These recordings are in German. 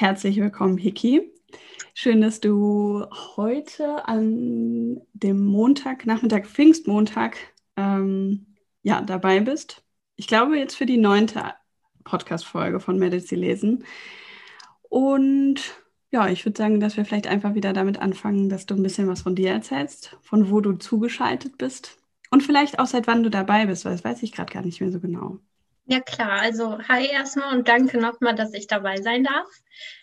Herzlich willkommen, Hiki. Schön, dass du heute an dem Montag, Nachmittag, Pfingstmontag, ähm, ja, dabei bist. Ich glaube jetzt für die neunte Podcast-Folge von Medizin lesen. Und ja, ich würde sagen, dass wir vielleicht einfach wieder damit anfangen, dass du ein bisschen was von dir erzählst, von wo du zugeschaltet bist und vielleicht auch seit wann du dabei bist, weil das weiß ich gerade gar nicht mehr so genau. Ja klar, also hi erstmal und danke nochmal, dass ich dabei sein darf.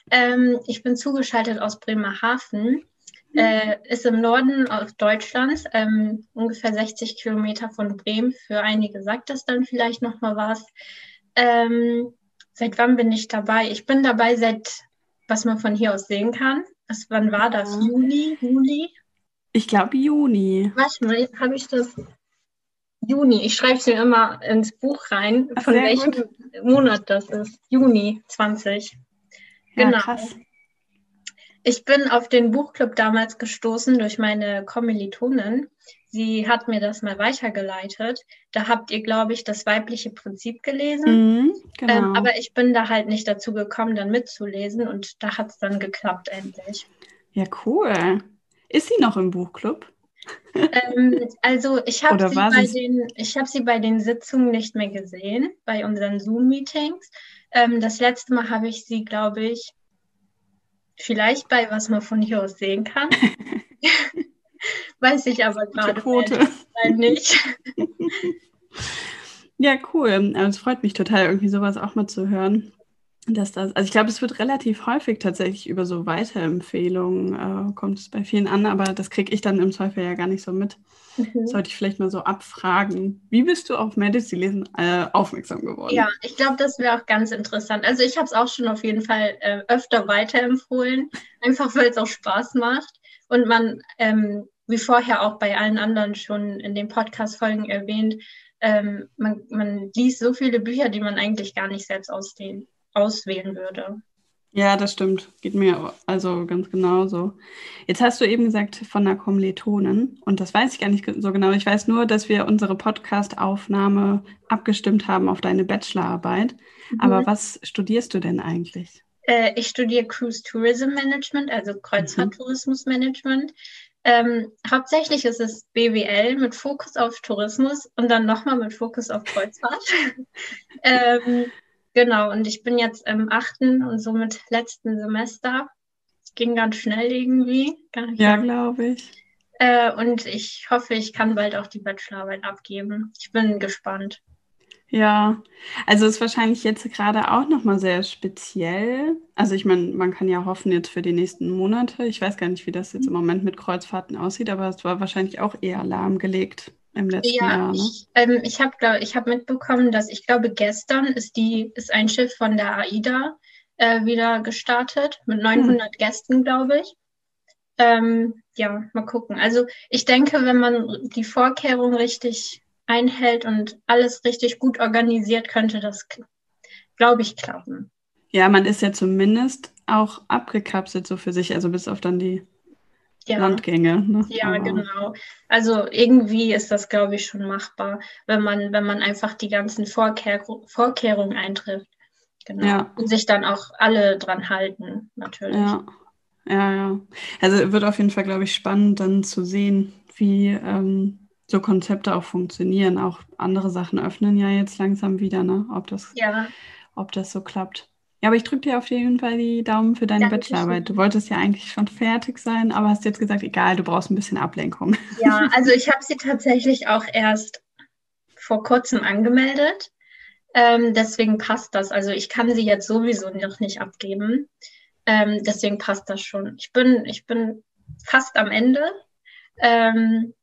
Ähm, ich bin zugeschaltet aus Bremerhaven, mhm. äh, ist im Norden Deutschlands, ähm, ungefähr 60 Kilometer von Bremen. Für einige sagt das dann vielleicht nochmal was. Ähm, seit wann bin ich dabei? Ich bin dabei seit, was man von hier aus sehen kann. Was, wann war das? Juli? Juli? Ich glaube Juni. Warte mal, habe ich das? Juni. Ich schreibe es mir immer ins Buch rein, Ach, von welchem gut. Monat das ist. Juni 20. Ja, genau. Krass. Ich bin auf den Buchclub damals gestoßen durch meine Kommilitonin. Sie hat mir das mal weitergeleitet. Da habt ihr, glaube ich, das weibliche Prinzip gelesen. Mhm, genau. ähm, aber ich bin da halt nicht dazu gekommen, dann mitzulesen und da hat es dann geklappt endlich. Ja, cool. Ist sie noch im Buchclub? Ähm, also ich habe sie, bei den, hab sie bei den Sitzungen nicht mehr gesehen, bei unseren Zoom-Meetings. Ähm, das letzte Mal habe ich sie, glaube ich, vielleicht bei was man von hier aus sehen kann. Weiß ich aber gerade nicht. ja, cool. Also es freut mich total, irgendwie sowas auch mal zu hören dass das, also ich glaube, es wird relativ häufig tatsächlich über so Weiterempfehlungen, äh, kommt es bei vielen an, aber das kriege ich dann im Zweifel ja gar nicht so mit. Mhm. Sollte ich vielleicht mal so abfragen. Wie bist du auf Medicine lesen äh, aufmerksam geworden? Ja, ich glaube, das wäre auch ganz interessant. Also ich habe es auch schon auf jeden Fall äh, öfter weiterempfohlen, einfach weil es auch Spaß macht und man, ähm, wie vorher auch bei allen anderen schon in den Podcast-Folgen erwähnt, ähm, man, man liest so viele Bücher, die man eigentlich gar nicht selbst ausdehnen auswählen würde. Ja, das stimmt. Geht mir also ganz genauso. Jetzt hast du eben gesagt von einer Kommilitonin und das weiß ich gar nicht so genau. Ich weiß nur, dass wir unsere Podcast-Aufnahme abgestimmt haben auf deine Bachelorarbeit. Mhm. Aber was studierst du denn eigentlich? Äh, ich studiere Cruise Tourism Management, also Kreuzfahrttourismusmanagement. Ähm, hauptsächlich ist es BWL mit Fokus auf Tourismus und dann nochmal mit Fokus auf Kreuzfahrt. ähm, Genau, und ich bin jetzt im achten und somit letzten Semester. Ging ganz schnell irgendwie. Ja, glaube ich. Äh, und ich hoffe, ich kann bald auch die Bachelorarbeit abgeben. Ich bin gespannt. Ja, also ist wahrscheinlich jetzt gerade auch nochmal sehr speziell. Also ich meine, man kann ja hoffen jetzt für die nächsten Monate. Ich weiß gar nicht, wie das jetzt im Moment mit Kreuzfahrten aussieht, aber es war wahrscheinlich auch eher lahmgelegt im letzten ja, Jahr. Ne? Ich, ähm, ich habe ich hab mitbekommen, dass ich glaube, gestern ist, die, ist ein Schiff von der AIDA äh, wieder gestartet mit 900 hm. Gästen, glaube ich. Ähm, ja, mal gucken. Also ich denke, wenn man die Vorkehrungen richtig einhält und alles richtig gut organisiert, könnte das, glaube ich, klappen. Ja, man ist ja zumindest auch abgekapselt so für sich, also bis auf dann die ja. Landgänge. Ne? Ja, Aber. genau. Also irgendwie ist das, glaube ich, schon machbar, wenn man, wenn man einfach die ganzen Vorkehr Vorkehrungen eintrifft. Genau. Ja. Und sich dann auch alle dran halten, natürlich. Ja. Ja, ja. Also wird auf jeden Fall, glaube ich, spannend dann zu sehen, wie ähm, so Konzepte auch funktionieren. Auch andere Sachen öffnen ja jetzt langsam wieder, ne? Ob das, ja. ob das so klappt. Ja, aber ich drücke dir auf jeden Fall die Daumen für deine Dankeschön. Bachelorarbeit. Du wolltest ja eigentlich schon fertig sein, aber hast jetzt gesagt, egal, du brauchst ein bisschen Ablenkung. Ja, also ich habe sie tatsächlich auch erst vor kurzem angemeldet. Ähm, deswegen passt das. Also ich kann sie jetzt sowieso noch nicht abgeben. Ähm, deswegen passt das schon. Ich bin, ich bin fast am Ende. Ähm,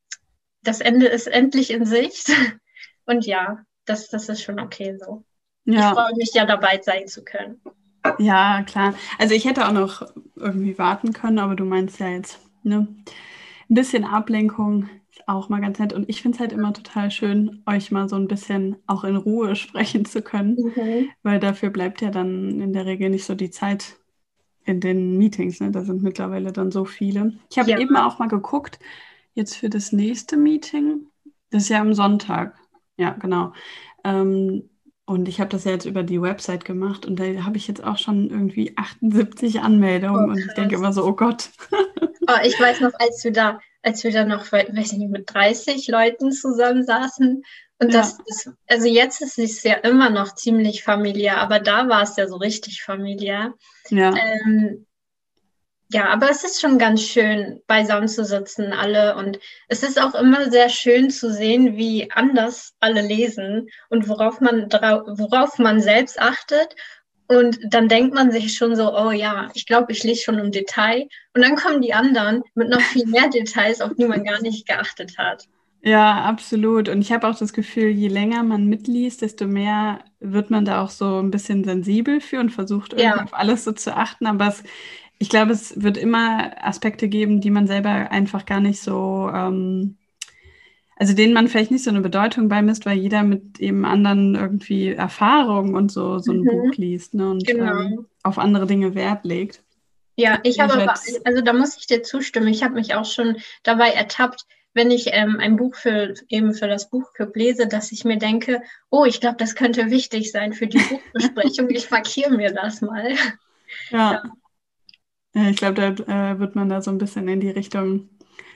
das Ende ist endlich in Sicht. Und ja, das, das ist schon okay so. Ja. Ich freue mich ja dabei sein zu können. Ja, klar. Also ich hätte auch noch irgendwie warten können, aber du meinst ja jetzt, ne? Ein bisschen Ablenkung ist auch mal ganz nett. Und ich finde es halt immer total schön, euch mal so ein bisschen auch in Ruhe sprechen zu können, mhm. weil dafür bleibt ja dann in der Regel nicht so die Zeit in den Meetings. Ne? Da sind mittlerweile dann so viele. Ich habe ja. eben auch mal geguckt, jetzt für das nächste Meeting. Das ist ja am Sonntag. Ja, genau. Ähm, und ich habe das ja jetzt über die Website gemacht und da habe ich jetzt auch schon irgendwie 78 Anmeldungen oh, und ich denke immer so, oh Gott. Oh, ich weiß noch, als wir da, als wir da noch, weiß ich nicht, mit 30 Leuten zusammensaßen. Und das ja. ist, also jetzt ist es ja immer noch ziemlich familiär, aber da war es ja so richtig familiär. Ja. Ähm, ja, aber es ist schon ganz schön, beisammen zu sitzen, alle. Und es ist auch immer sehr schön zu sehen, wie anders alle lesen und worauf man, worauf man selbst achtet. Und dann denkt man sich schon so, oh ja, ich glaube, ich lese schon im Detail. Und dann kommen die anderen mit noch viel mehr Details, auf die man gar nicht geachtet hat. Ja, absolut. Und ich habe auch das Gefühl, je länger man mitliest, desto mehr wird man da auch so ein bisschen sensibel für und versucht irgendwie ja. auf alles so zu achten. Aber es ich glaube, es wird immer Aspekte geben, die man selber einfach gar nicht so, ähm, also denen man vielleicht nicht so eine Bedeutung beimisst, weil jeder mit eben anderen irgendwie Erfahrungen und so so ein mhm. Buch liest ne, und genau. ähm, auf andere Dinge Wert legt. Ja, ich habe aber, also da muss ich dir zustimmen. Ich habe mich auch schon dabei ertappt, wenn ich ähm, ein Buch für eben für das Buchclub lese, dass ich mir denke, oh, ich glaube, das könnte wichtig sein für die Buchbesprechung. ich markiere mir das mal. Ja. ja. Ja, ich glaube, da äh, wird man da so ein bisschen in die Richtung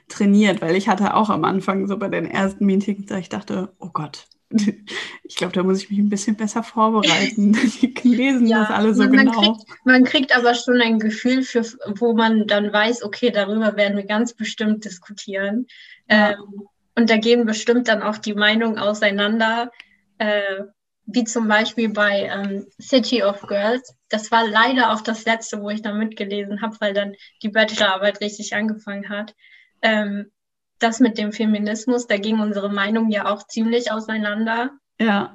trainiert, weil ich hatte auch am Anfang so bei den ersten Meetings, da ich dachte, oh Gott, ich glaube, da muss ich mich ein bisschen besser vorbereiten. Die lesen ja, das alle so man, genau. Man kriegt, man kriegt, aber schon ein Gefühl für, wo man dann weiß, okay, darüber werden wir ganz bestimmt diskutieren. Ja. Ähm, und da gehen bestimmt dann auch die Meinungen auseinander. Äh, wie zum Beispiel bei ähm, City of Girls. Das war leider auch das letzte, wo ich da mitgelesen habe, weil dann die Bachelorarbeit richtig angefangen hat. Ähm, das mit dem Feminismus, da ging unsere Meinung ja auch ziemlich auseinander. Ja.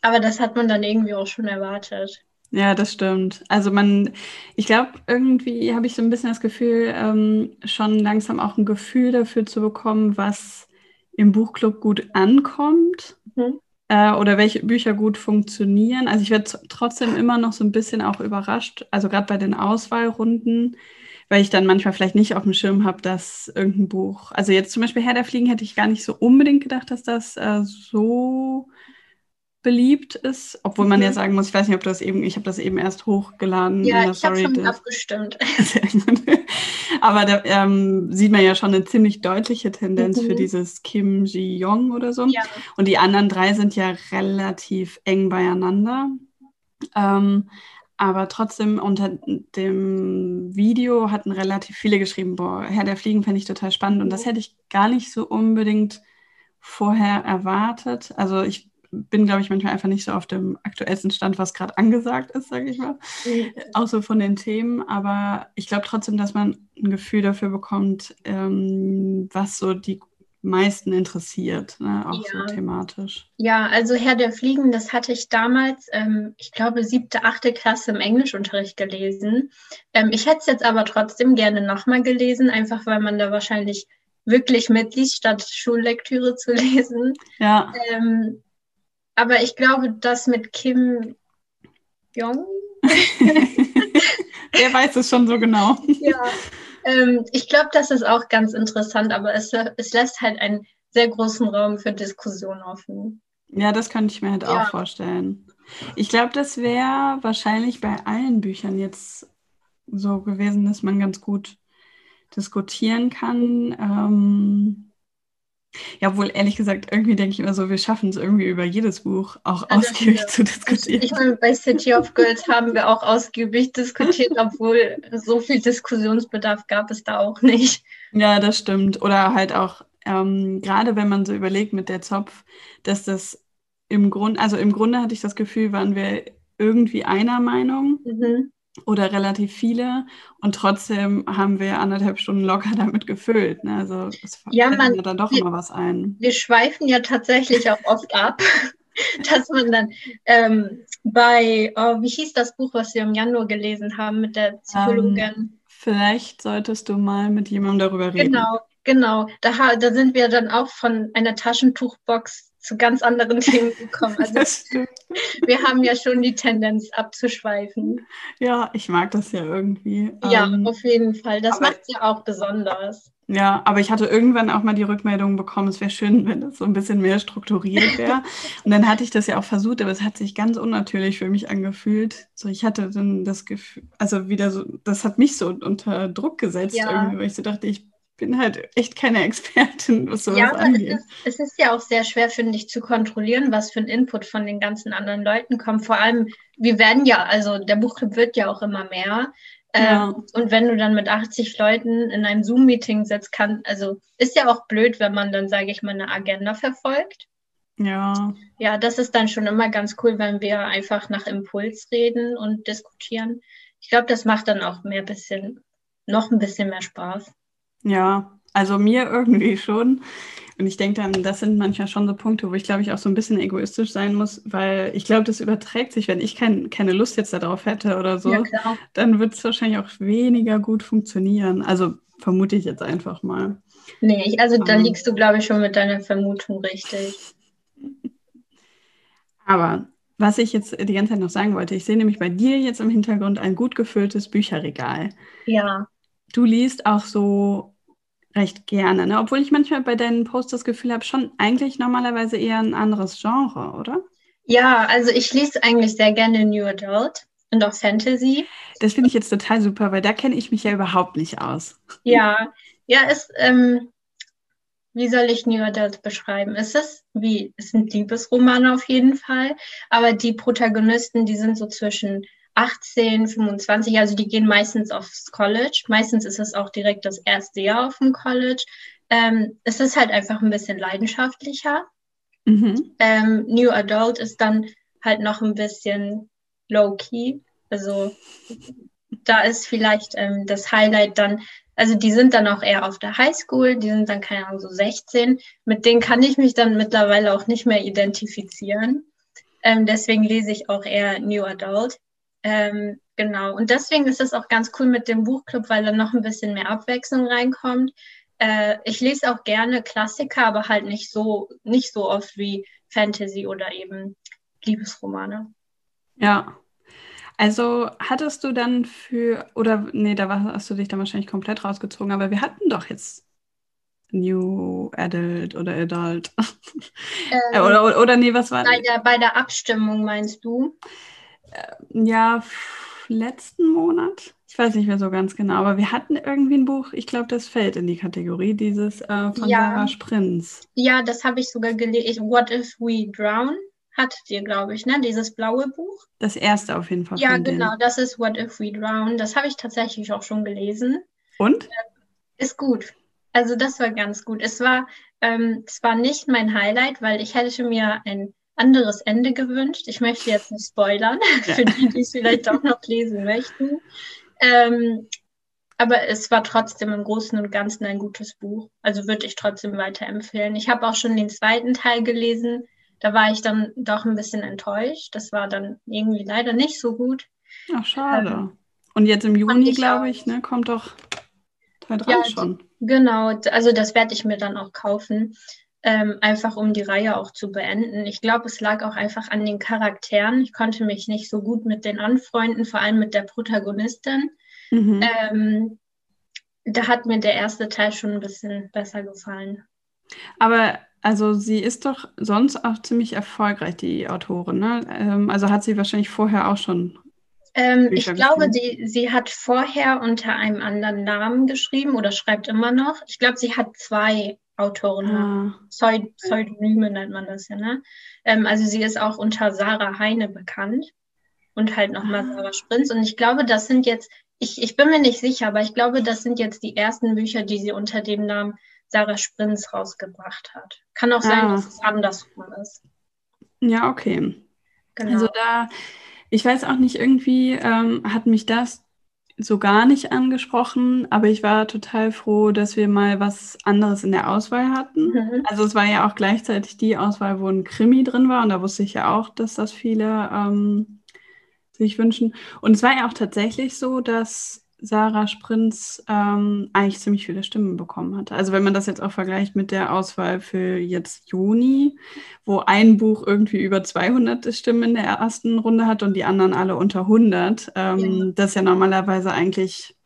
Aber das hat man dann irgendwie auch schon erwartet. Ja, das stimmt. Also man, ich glaube, irgendwie habe ich so ein bisschen das Gefühl, ähm, schon langsam auch ein Gefühl dafür zu bekommen, was im Buchclub gut ankommt. Mhm äh, oder welche Bücher gut funktionieren. Also ich werde trotzdem immer noch so ein bisschen auch überrascht, also gerade bei den Auswahlrunden, weil ich dann manchmal vielleicht nicht auf dem Schirm habe, dass irgendein Buch, also jetzt zum Beispiel Herr der Fliegen hätte ich gar nicht so unbedingt gedacht, dass das äh, so beliebt ist, obwohl man mhm. ja sagen muss, ich weiß nicht, ob das eben, ich habe das eben erst hochgeladen. Ja, ich habe schon abgestimmt. Aber da ähm, sieht man ja schon eine ziemlich deutliche Tendenz mhm. für dieses Kim Ji-Yong oder so. Ja. Und die anderen drei sind ja relativ eng beieinander. Ähm, aber trotzdem unter dem Video hatten relativ viele geschrieben, boah, Herr der Fliegen fände ich total spannend. Und das hätte ich gar nicht so unbedingt vorher erwartet. Also ich bin, glaube ich, manchmal einfach nicht so auf dem aktuellsten Stand, was gerade angesagt ist, sage ich mal. Mhm. Auch so von den Themen. Aber ich glaube trotzdem, dass man ein Gefühl dafür bekommt, ähm, was so die meisten interessiert, ne? auch ja. so thematisch. Ja, also Herr der Fliegen, das hatte ich damals, ähm, ich glaube, siebte, achte Klasse im Englischunterricht gelesen. Ähm, ich hätte es jetzt aber trotzdem gerne nochmal gelesen, einfach weil man da wahrscheinlich wirklich mitliest, statt Schullektüre zu lesen. Ja. Ähm, aber ich glaube, das mit Kim Jong. Der weiß es schon so genau. Ja, ähm, ich glaube, das ist auch ganz interessant, aber es, es lässt halt einen sehr großen Raum für Diskussion offen. Ja, das könnte ich mir halt ja. auch vorstellen. Ich glaube, das wäre wahrscheinlich bei allen Büchern jetzt so gewesen, dass man ganz gut diskutieren kann. Ähm, ja, wohl ehrlich gesagt, irgendwie denke ich immer so, wir schaffen es irgendwie über jedes Buch auch also ausgiebig ja. zu diskutieren. Ich, meine, bei City of Girls haben wir auch ausgiebig diskutiert, obwohl so viel Diskussionsbedarf gab es da auch nicht. Ja, das stimmt. Oder halt auch, ähm, gerade wenn man so überlegt mit der Zopf, dass das im Grunde, also im Grunde hatte ich das Gefühl, waren wir irgendwie einer Meinung. Mhm oder relativ viele und trotzdem haben wir anderthalb Stunden locker damit gefüllt. Ne? Also es ja, man, ja dann doch wir, immer was ein. Wir schweifen ja tatsächlich auch oft ab, dass man dann, ähm, bei, oh, wie hieß das Buch, was wir im Januar gelesen haben mit der Psychologin? Ähm, vielleicht solltest du mal mit jemandem darüber reden. Genau, genau. Da, da sind wir dann auch von einer Taschentuchbox zu ganz anderen Themen gekommen. Also wir haben ja schon die Tendenz abzuschweifen. Ja, ich mag das ja irgendwie. Ja, ähm, auf jeden Fall. Das macht es ja auch besonders. Ja, aber ich hatte irgendwann auch mal die Rückmeldung bekommen, es wäre schön, wenn es so ein bisschen mehr strukturiert wäre. und dann hatte ich das ja auch versucht, aber es hat sich ganz unnatürlich für mich angefühlt. So, ich hatte dann das Gefühl, also wieder so, das hat mich so unter Druck gesetzt, ja. irgendwie, weil ich so dachte, ich bin halt echt keine Expertin, was sowas ja, angeht. Es ist, es ist ja auch sehr schwer, finde ich, zu kontrollieren, was für ein Input von den ganzen anderen Leuten kommt. Vor allem, wir werden ja, also der Buchclub wird ja auch immer mehr. Ja. Ähm, und wenn du dann mit 80 Leuten in einem Zoom-Meeting sitzt, kann, also ist ja auch blöd, wenn man dann, sage ich mal, eine Agenda verfolgt. Ja. Ja, das ist dann schon immer ganz cool, wenn wir einfach nach Impuls reden und diskutieren. Ich glaube, das macht dann auch mehr bisschen, noch ein bisschen mehr Spaß. Ja, also mir irgendwie schon. Und ich denke dann, das sind manchmal schon so Punkte, wo ich glaube ich auch so ein bisschen egoistisch sein muss, weil ich glaube, das überträgt sich, wenn ich kein, keine Lust jetzt darauf hätte oder so, ja, dann wird es wahrscheinlich auch weniger gut funktionieren. Also vermute ich jetzt einfach mal. Nee, also da um, liegst du, glaube ich, schon mit deiner Vermutung richtig. Aber was ich jetzt die ganze Zeit noch sagen wollte, ich sehe nämlich bei dir jetzt im Hintergrund ein gut gefülltes Bücherregal. Ja. Du liest auch so recht gerne, ne? Obwohl ich manchmal bei deinen Posts das Gefühl habe, schon eigentlich normalerweise eher ein anderes Genre, oder? Ja, also ich lese eigentlich sehr gerne New Adult und auch Fantasy. Das finde ich jetzt total super, weil da kenne ich mich ja überhaupt nicht aus. Ja, ja, es, ähm, wie soll ich New Adult beschreiben? Es ist wie, es sind Liebesromane auf jeden Fall, aber die Protagonisten, die sind so zwischen 18, 25, also die gehen meistens aufs College. Meistens ist es auch direkt das erste Jahr auf dem College. Ähm, es ist halt einfach ein bisschen leidenschaftlicher. Mhm. Ähm, New Adult ist dann halt noch ein bisschen low-key. Also da ist vielleicht ähm, das Highlight dann, also die sind dann auch eher auf der Highschool, die sind dann, keine Ahnung, so 16. Mit denen kann ich mich dann mittlerweile auch nicht mehr identifizieren. Ähm, deswegen lese ich auch eher New Adult. Ähm, genau. Und deswegen ist es auch ganz cool mit dem Buchclub, weil da noch ein bisschen mehr Abwechslung reinkommt. Äh, ich lese auch gerne Klassiker, aber halt nicht so, nicht so oft wie Fantasy oder eben Liebesromane. Ja. Also hattest du dann für, oder nee, da hast du dich dann wahrscheinlich komplett rausgezogen, aber wir hatten doch jetzt New Adult oder Adult. Ähm, oder, oder, oder, nee, was war bei der, bei der Abstimmung meinst du? Ja, letzten Monat. Ich weiß nicht mehr so ganz genau, aber wir hatten irgendwie ein Buch, ich glaube, das fällt in die Kategorie, dieses äh, von ja. Sarah Sprinz. Ja, das habe ich sogar gelesen. What if we drown? Hattet ihr, glaube ich, ne? Dieses blaue Buch. Das erste auf jeden Fall. Ja, genau, denen. das ist What if we drown. Das habe ich tatsächlich auch schon gelesen. Und? Äh, ist gut. Also das war ganz gut. Es war, ähm, es war nicht mein Highlight, weil ich hätte mir ein anderes Ende gewünscht. Ich möchte jetzt nicht spoilern, ja. für die, die es vielleicht auch noch lesen möchten. Ähm, aber es war trotzdem im Großen und Ganzen ein gutes Buch. Also würde ich trotzdem weiterempfehlen. Ich habe auch schon den zweiten Teil gelesen. Da war ich dann doch ein bisschen enttäuscht. Das war dann irgendwie leider nicht so gut. Ach, schade. Ähm, und jetzt im Juni, glaube ich, ne, kommt doch Teil 3 ja, schon. Genau, also das werde ich mir dann auch kaufen ähm, einfach um die Reihe auch zu beenden. Ich glaube, es lag auch einfach an den Charakteren. Ich konnte mich nicht so gut mit den anfreunden, vor allem mit der Protagonistin. Mhm. Ähm, da hat mir der erste Teil schon ein bisschen besser gefallen. Aber also sie ist doch sonst auch ziemlich erfolgreich, die Autorin. Ne? Ähm, also hat sie wahrscheinlich vorher auch schon. Ähm, ich glaube, die, sie hat vorher unter einem anderen Namen geschrieben oder schreibt immer noch. Ich glaube, sie hat zwei Autorin. Ah. Pseudonyme nennt man das ja, ne? Ähm, also sie ist auch unter Sarah Heine bekannt und halt nochmal ah. Sarah Sprinz. Und ich glaube, das sind jetzt, ich, ich bin mir nicht sicher, aber ich glaube, das sind jetzt die ersten Bücher, die sie unter dem Namen Sarah Sprinz rausgebracht hat. Kann auch sein, ah. dass es andersrum ist. Ja, okay. Genau. Also da, ich weiß auch nicht, irgendwie ähm, hat mich das so gar nicht angesprochen, aber ich war total froh, dass wir mal was anderes in der Auswahl hatten. Mhm. Also es war ja auch gleichzeitig die Auswahl, wo ein Krimi drin war und da wusste ich ja auch, dass das viele ähm, sich wünschen. Und es war ja auch tatsächlich so, dass Sarah Sprinz ähm, eigentlich ziemlich viele Stimmen bekommen hatte. Also wenn man das jetzt auch vergleicht mit der Auswahl für jetzt Juni, wo ein Buch irgendwie über 200 Stimmen in der ersten Runde hat und die anderen alle unter 100, ähm, ja. das ist ja normalerweise eigentlich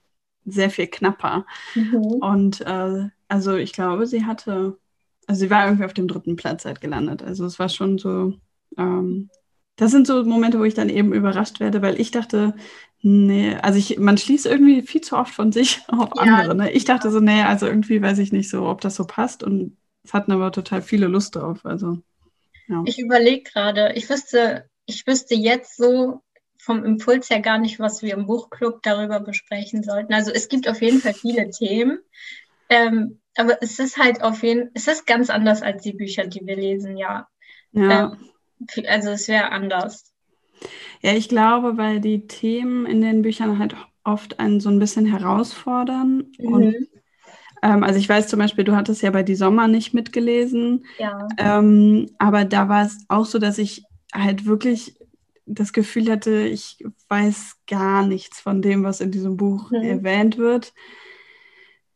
sehr viel knapper. Mhm. Und äh, also ich glaube, sie hatte, also sie war irgendwie auf dem dritten Platz halt gelandet. Also es war schon so, ähm, das sind so Momente, wo ich dann eben überrascht werde, weil ich dachte, Nee, also ich, man schließt irgendwie viel zu oft von sich auf ja, andere. Ne? Ich dachte so, nee, also irgendwie weiß ich nicht so, ob das so passt und es hatten aber total viele Lust drauf. Also, ja. Ich überlege gerade, ich wüsste, ich wüsste jetzt so vom Impuls her gar nicht, was wir im Buchclub darüber besprechen sollten. Also es gibt auf jeden Fall viele Themen, ähm, aber es ist halt auf jeden es ist ganz anders als die Bücher, die wir lesen, ja. ja. Ähm, also es wäre anders. Ja, ich glaube, weil die Themen in den Büchern halt oft einen so ein bisschen herausfordern. Mhm. Und ähm, also ich weiß zum Beispiel, du hattest ja bei Die Sommer nicht mitgelesen. Ja. Ähm, aber da war es auch so, dass ich halt wirklich das Gefühl hatte, ich weiß gar nichts von dem, was in diesem Buch mhm. erwähnt wird.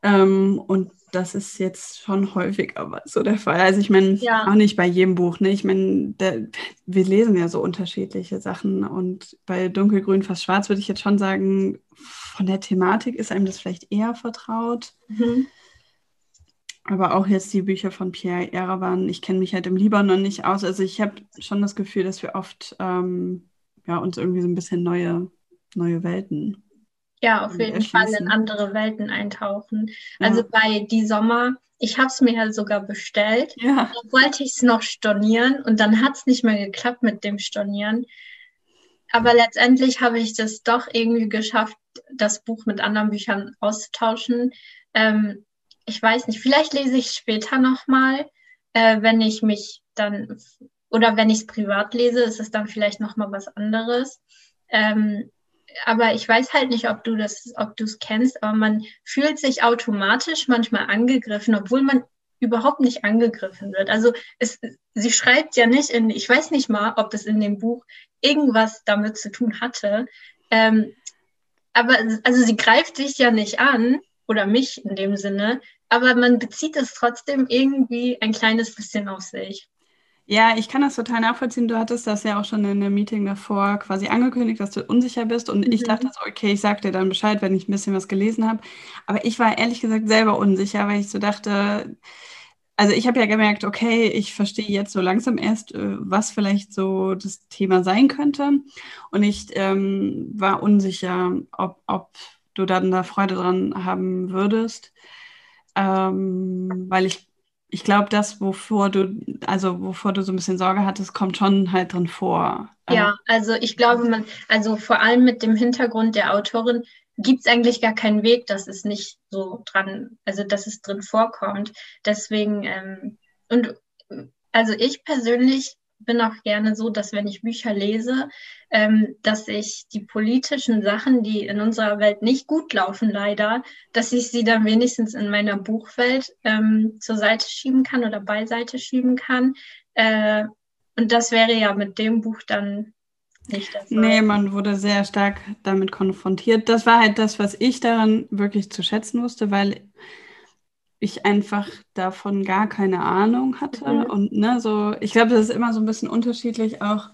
Ähm, und das ist jetzt schon häufiger so der Fall. Also ich meine, ja. auch nicht bei jedem Buch. Ne? Ich meine, wir lesen ja so unterschiedliche Sachen und bei Dunkelgrün fast schwarz würde ich jetzt schon sagen, von der Thematik ist einem das vielleicht eher vertraut. Mhm. Aber auch jetzt die Bücher von Pierre Erevan, ich kenne mich halt im Libanon nicht aus. Also ich habe schon das Gefühl, dass wir oft ähm, ja, uns irgendwie so ein bisschen neue, neue Welten ja, auf jeden Fall in andere Welten eintauchen. Ja. Also bei Die Sommer, ich habe es mir ja sogar bestellt. Ja. Dann wollte ich es noch stornieren und dann hat es nicht mehr geklappt mit dem Stornieren. Aber letztendlich habe ich das doch irgendwie geschafft, das Buch mit anderen Büchern auszutauschen. Ähm, ich weiß nicht, vielleicht lese ich später nochmal, äh, wenn ich mich dann, oder wenn ich es privat lese, ist es dann vielleicht nochmal was anderes. Ähm, aber ich weiß halt nicht, ob du das, ob du es kennst, aber man fühlt sich automatisch manchmal angegriffen, obwohl man überhaupt nicht angegriffen wird. Also es, sie schreibt ja nicht in, ich weiß nicht mal, ob das in dem Buch irgendwas damit zu tun hatte. Ähm, aber also sie greift dich ja nicht an oder mich in dem Sinne, aber man bezieht es trotzdem irgendwie ein kleines bisschen auf sich. Ja, ich kann das total nachvollziehen. Du hattest das ja auch schon in einem Meeting davor quasi angekündigt, dass du unsicher bist. Und mhm. ich dachte so, okay, ich sag dir dann Bescheid, wenn ich ein bisschen was gelesen habe. Aber ich war ehrlich gesagt selber unsicher, weil ich so dachte, also ich habe ja gemerkt, okay, ich verstehe jetzt so langsam erst, äh, was vielleicht so das Thema sein könnte. Und ich ähm, war unsicher, ob, ob du dann da Freude dran haben würdest. Ähm, weil ich ich glaube, das, wovor du, also wovor du so ein bisschen Sorge hattest, kommt schon halt drin vor. Ja, also ich glaube, man, also vor allem mit dem Hintergrund der Autorin gibt es eigentlich gar keinen Weg, dass es nicht so dran, also dass es drin vorkommt. Deswegen, ähm, und also ich persönlich bin auch gerne so, dass wenn ich Bücher lese, ähm, dass ich die politischen Sachen, die in unserer Welt nicht gut laufen, leider, dass ich sie dann wenigstens in meiner Buchwelt ähm, zur Seite schieben kann oder beiseite schieben kann. Äh, und das wäre ja mit dem Buch dann nicht das. Nee, man wurde sehr stark damit konfrontiert. Das war halt das, was ich daran wirklich zu schätzen wusste, weil ich einfach davon gar keine Ahnung hatte. Mhm. Und ne, so, ich glaube, das ist immer so ein bisschen unterschiedlich auch,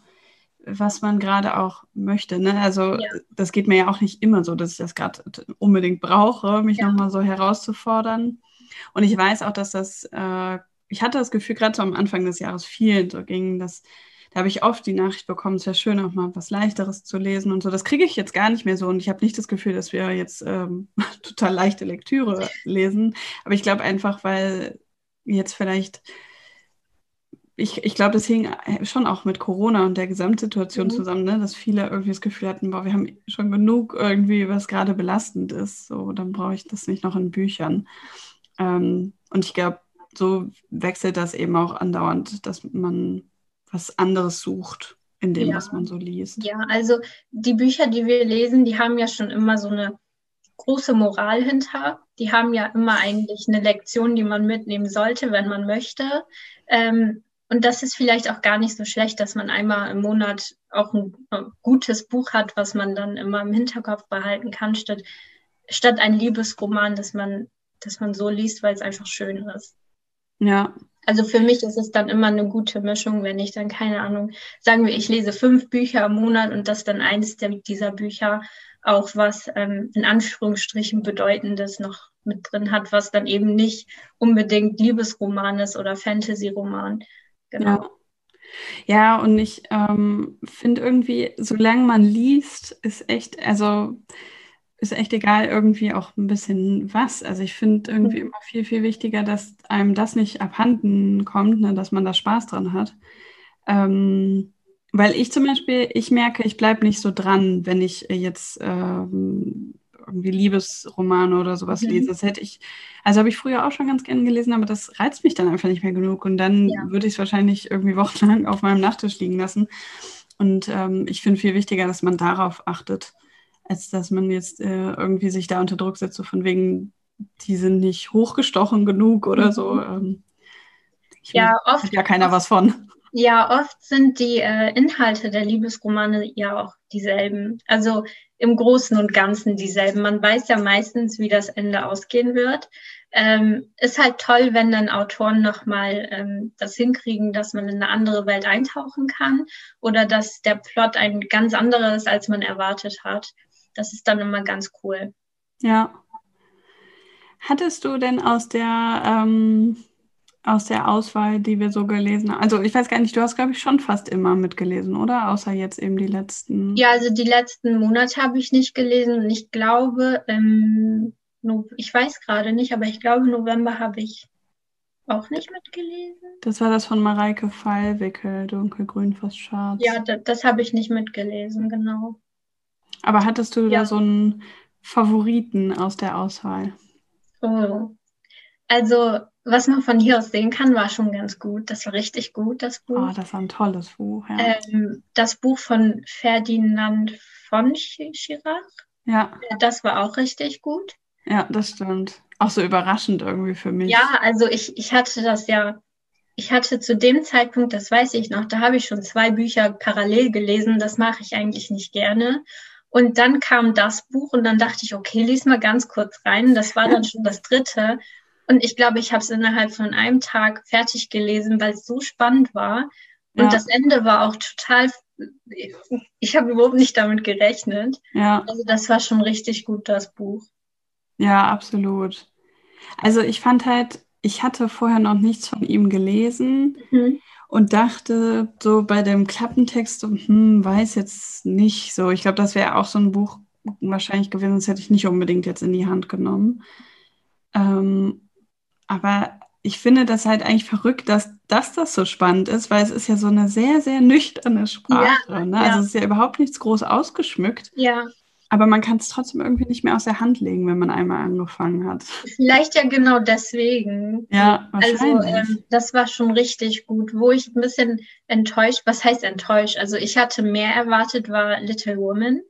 was man gerade auch möchte. Ne? Also ja. das geht mir ja auch nicht immer so, dass ich das gerade unbedingt brauche, mich ja. nochmal so herauszufordern. Und ich weiß auch, dass das, äh, ich hatte das Gefühl, gerade so am Anfang des Jahres vielen so ging, dass da habe ich oft die Nachricht bekommen, es wäre schön, auch mal was Leichteres zu lesen und so. Das kriege ich jetzt gar nicht mehr so. Und ich habe nicht das Gefühl, dass wir jetzt ähm, total leichte Lektüre lesen. Aber ich glaube einfach, weil jetzt vielleicht, ich, ich glaube, das hing schon auch mit Corona und der Gesamtsituation mhm. zusammen, ne? dass viele irgendwie das Gefühl hatten, boah, wir haben schon genug irgendwie, was gerade belastend ist. So, dann brauche ich das nicht noch in Büchern. Ähm, und ich glaube, so wechselt das eben auch andauernd, dass man was anderes sucht in dem, ja. was man so liest. Ja, also die Bücher, die wir lesen, die haben ja schon immer so eine große Moral hinter. Die haben ja immer eigentlich eine Lektion, die man mitnehmen sollte, wenn man möchte. Ähm, und das ist vielleicht auch gar nicht so schlecht, dass man einmal im Monat auch ein, ein gutes Buch hat, was man dann immer im Hinterkopf behalten kann, statt, statt ein Liebesroman, das man, das man so liest, weil es einfach schön ist. Ja. Also für mich ist es dann immer eine gute Mischung, wenn ich dann, keine Ahnung, sagen wir, ich lese fünf Bücher im Monat und das dann eines dieser Bücher auch was ähm, in Anführungsstrichen Bedeutendes noch mit drin hat, was dann eben nicht unbedingt Liebesroman ist oder Fantasy-Roman. Genau. Ja. Ja, und ich ähm, finde irgendwie, solange man liest, ist echt, also ist echt egal, irgendwie auch ein bisschen was. Also ich finde irgendwie mhm. immer viel, viel wichtiger, dass einem das nicht abhanden kommt, ne, dass man da Spaß dran hat. Ähm, weil ich zum Beispiel, ich merke, ich bleibe nicht so dran, wenn ich jetzt ähm, irgendwie Liebesromane oder sowas mhm. lese. Das hätte ich, also habe ich früher auch schon ganz gerne gelesen, aber das reizt mich dann einfach nicht mehr genug. Und dann ja. würde ich es wahrscheinlich irgendwie wochenlang auf meinem Nachttisch liegen lassen. Und ähm, ich finde viel wichtiger, dass man darauf achtet, als dass man jetzt äh, irgendwie sich da unter Druck setzt, so von wegen, die sind nicht hochgestochen genug oder mhm. so. Ähm, ja, oft hat ja keiner was von. Ja, oft sind die äh, Inhalte der Liebesromane ja auch dieselben. Also im Großen und Ganzen dieselben. Man weiß ja meistens, wie das Ende ausgehen wird. Ähm, ist halt toll, wenn dann Autoren nochmal ähm, das hinkriegen, dass man in eine andere Welt eintauchen kann oder dass der Plot ein ganz anderer ist, als man erwartet hat. Das ist dann immer ganz cool. Ja. Hattest du denn aus der ähm, aus der Auswahl, die wir so gelesen haben? Also ich weiß gar nicht, du hast, glaube ich, schon fast immer mitgelesen, oder? Außer jetzt eben die letzten. Ja, also die letzten Monate habe ich nicht gelesen und ich glaube, ähm, ich weiß gerade nicht, aber ich glaube, November habe ich auch nicht mitgelesen. Das war das von Mareike Fallwickel, dunkelgrün, fast schwarz. Ja, das, das habe ich nicht mitgelesen, genau. Aber hattest du ja. da so einen Favoriten aus der Auswahl? Oh. Also was man von hier aus sehen kann, war schon ganz gut. Das war richtig gut, das Buch. Oh, das war ein tolles Buch, ja. Ähm, das Buch von Ferdinand von Schirach. Ja. Das war auch richtig gut. Ja, das stimmt. Auch so überraschend irgendwie für mich. Ja, also ich, ich hatte das ja, ich hatte zu dem Zeitpunkt, das weiß ich noch, da habe ich schon zwei Bücher parallel gelesen. Das mache ich eigentlich nicht gerne. Und dann kam das Buch und dann dachte ich, okay, lies mal ganz kurz rein. Das war dann schon das dritte. Und ich glaube, ich habe es innerhalb von einem Tag fertig gelesen, weil es so spannend war. Und ja. das Ende war auch total, ich habe überhaupt nicht damit gerechnet. Ja. Also das war schon richtig gut, das Buch. Ja, absolut. Also ich fand halt, ich hatte vorher noch nichts von ihm gelesen mhm. Und dachte so bei dem Klappentext, hm, weiß jetzt nicht so. Ich glaube, das wäre auch so ein Buch wahrscheinlich gewesen, das hätte ich nicht unbedingt jetzt in die Hand genommen. Ähm, aber ich finde das halt eigentlich verrückt, dass, dass das so spannend ist, weil es ist ja so eine sehr, sehr nüchterne Sprache. Ja, ne? Also ja. es ist ja überhaupt nichts groß ausgeschmückt. Ja. Aber man kann es trotzdem irgendwie nicht mehr aus der Hand legen, wenn man einmal angefangen hat. Vielleicht ja genau deswegen. Ja, wahrscheinlich. Also ähm, das war schon richtig gut. Wo ich ein bisschen enttäuscht, was heißt enttäuscht? Also ich hatte mehr erwartet, war Little Woman.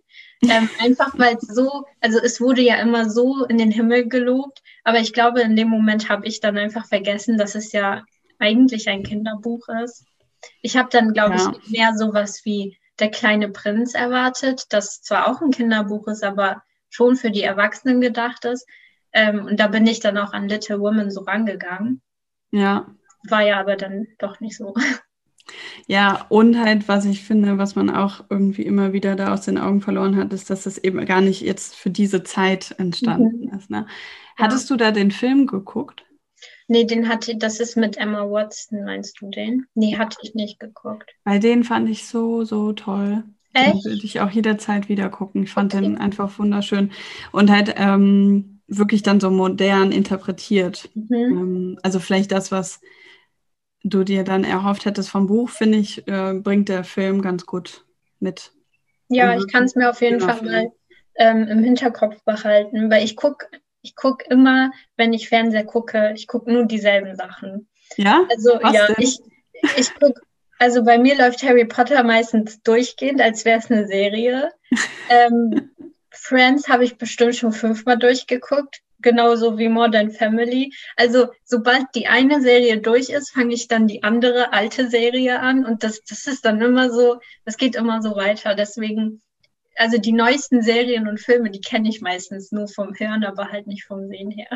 Ähm, einfach weil es so, also es wurde ja immer so in den Himmel gelobt, aber ich glaube, in dem Moment habe ich dann einfach vergessen, dass es ja eigentlich ein Kinderbuch ist. Ich habe dann, glaube ja. ich, mehr sowas wie Der kleine Prinz erwartet, das zwar auch ein Kinderbuch ist, aber schon für die Erwachsenen gedacht ist. Ähm, und da bin ich dann auch an Little Woman so rangegangen. Ja. War ja aber dann doch nicht so. Ja, und halt, was ich finde, was man auch irgendwie immer wieder da aus den Augen verloren hat, ist, dass das eben gar nicht jetzt für diese Zeit entstanden mhm. ist. Ne? Hattest ja. du da den Film geguckt? Nee, den hatte, das ist mit Emma Watson, meinst du den? Nee, hatte ich nicht geguckt. Weil den fand ich so, so toll. Echt? Den würde ich auch jederzeit wieder gucken. Ich fand okay. den einfach wunderschön. Und halt ähm, wirklich dann so modern interpretiert. Mhm. Ähm, also vielleicht das, was du dir dann erhofft hättest vom Buch, finde ich, äh, bringt der Film ganz gut mit. Ja, ich kann es mir auf jeden Fall mal ähm, im Hinterkopf behalten, weil ich gucke ich guck immer, wenn ich Fernseher gucke, ich gucke nur dieselben Sachen. Ja? Also Was ja, denn? ich, ich gucke, also bei mir läuft Harry Potter meistens durchgehend, als wäre es eine Serie. ähm, Friends habe ich bestimmt schon fünfmal durchgeguckt, genauso wie Modern Family. Also sobald die eine Serie durch ist, fange ich dann die andere alte Serie an und das, das ist dann immer so, das geht immer so weiter. Deswegen, also die neuesten Serien und Filme, die kenne ich meistens nur vom Hören, aber halt nicht vom Sehen her.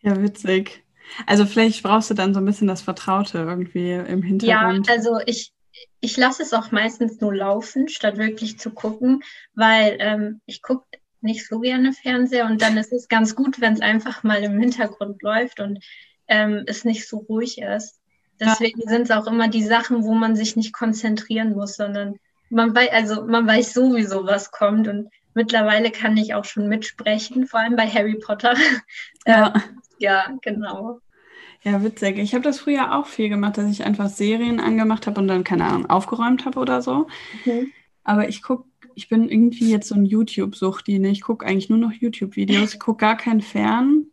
Ja, witzig. Also vielleicht brauchst du dann so ein bisschen das Vertraute irgendwie im Hintergrund. Ja, also ich, ich lasse es auch meistens nur laufen, statt wirklich zu gucken, weil ähm, ich gucke nicht so gerne Fernseher und dann ist es ganz gut, wenn es einfach mal im Hintergrund läuft und ähm, es nicht so ruhig ist. Deswegen ja. sind es auch immer die Sachen, wo man sich nicht konzentrieren muss, sondern man weiß, also man weiß sowieso, was kommt und mittlerweile kann ich auch schon mitsprechen, vor allem bei Harry Potter. Ja, ja genau. Ja, witzig. Ich habe das früher auch viel gemacht, dass ich einfach Serien angemacht habe und dann, keine Ahnung, aufgeräumt habe oder so. Mhm. Aber ich gucke, ich bin irgendwie jetzt so ein YouTube-Suchti. Ne? Ich gucke eigentlich nur noch YouTube-Videos. Ich gucke gar kein Fern.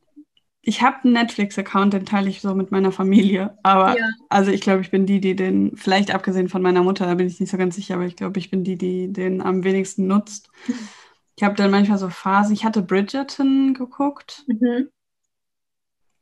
Ich habe einen Netflix-Account, den teile ich so mit meiner Familie. Aber ja. also ich glaube, ich bin die, die den, vielleicht abgesehen von meiner Mutter, da bin ich nicht so ganz sicher, aber ich glaube, ich bin die, die den am wenigsten nutzt. Ich habe dann manchmal so Phasen. Ich hatte Bridgerton geguckt. Mhm.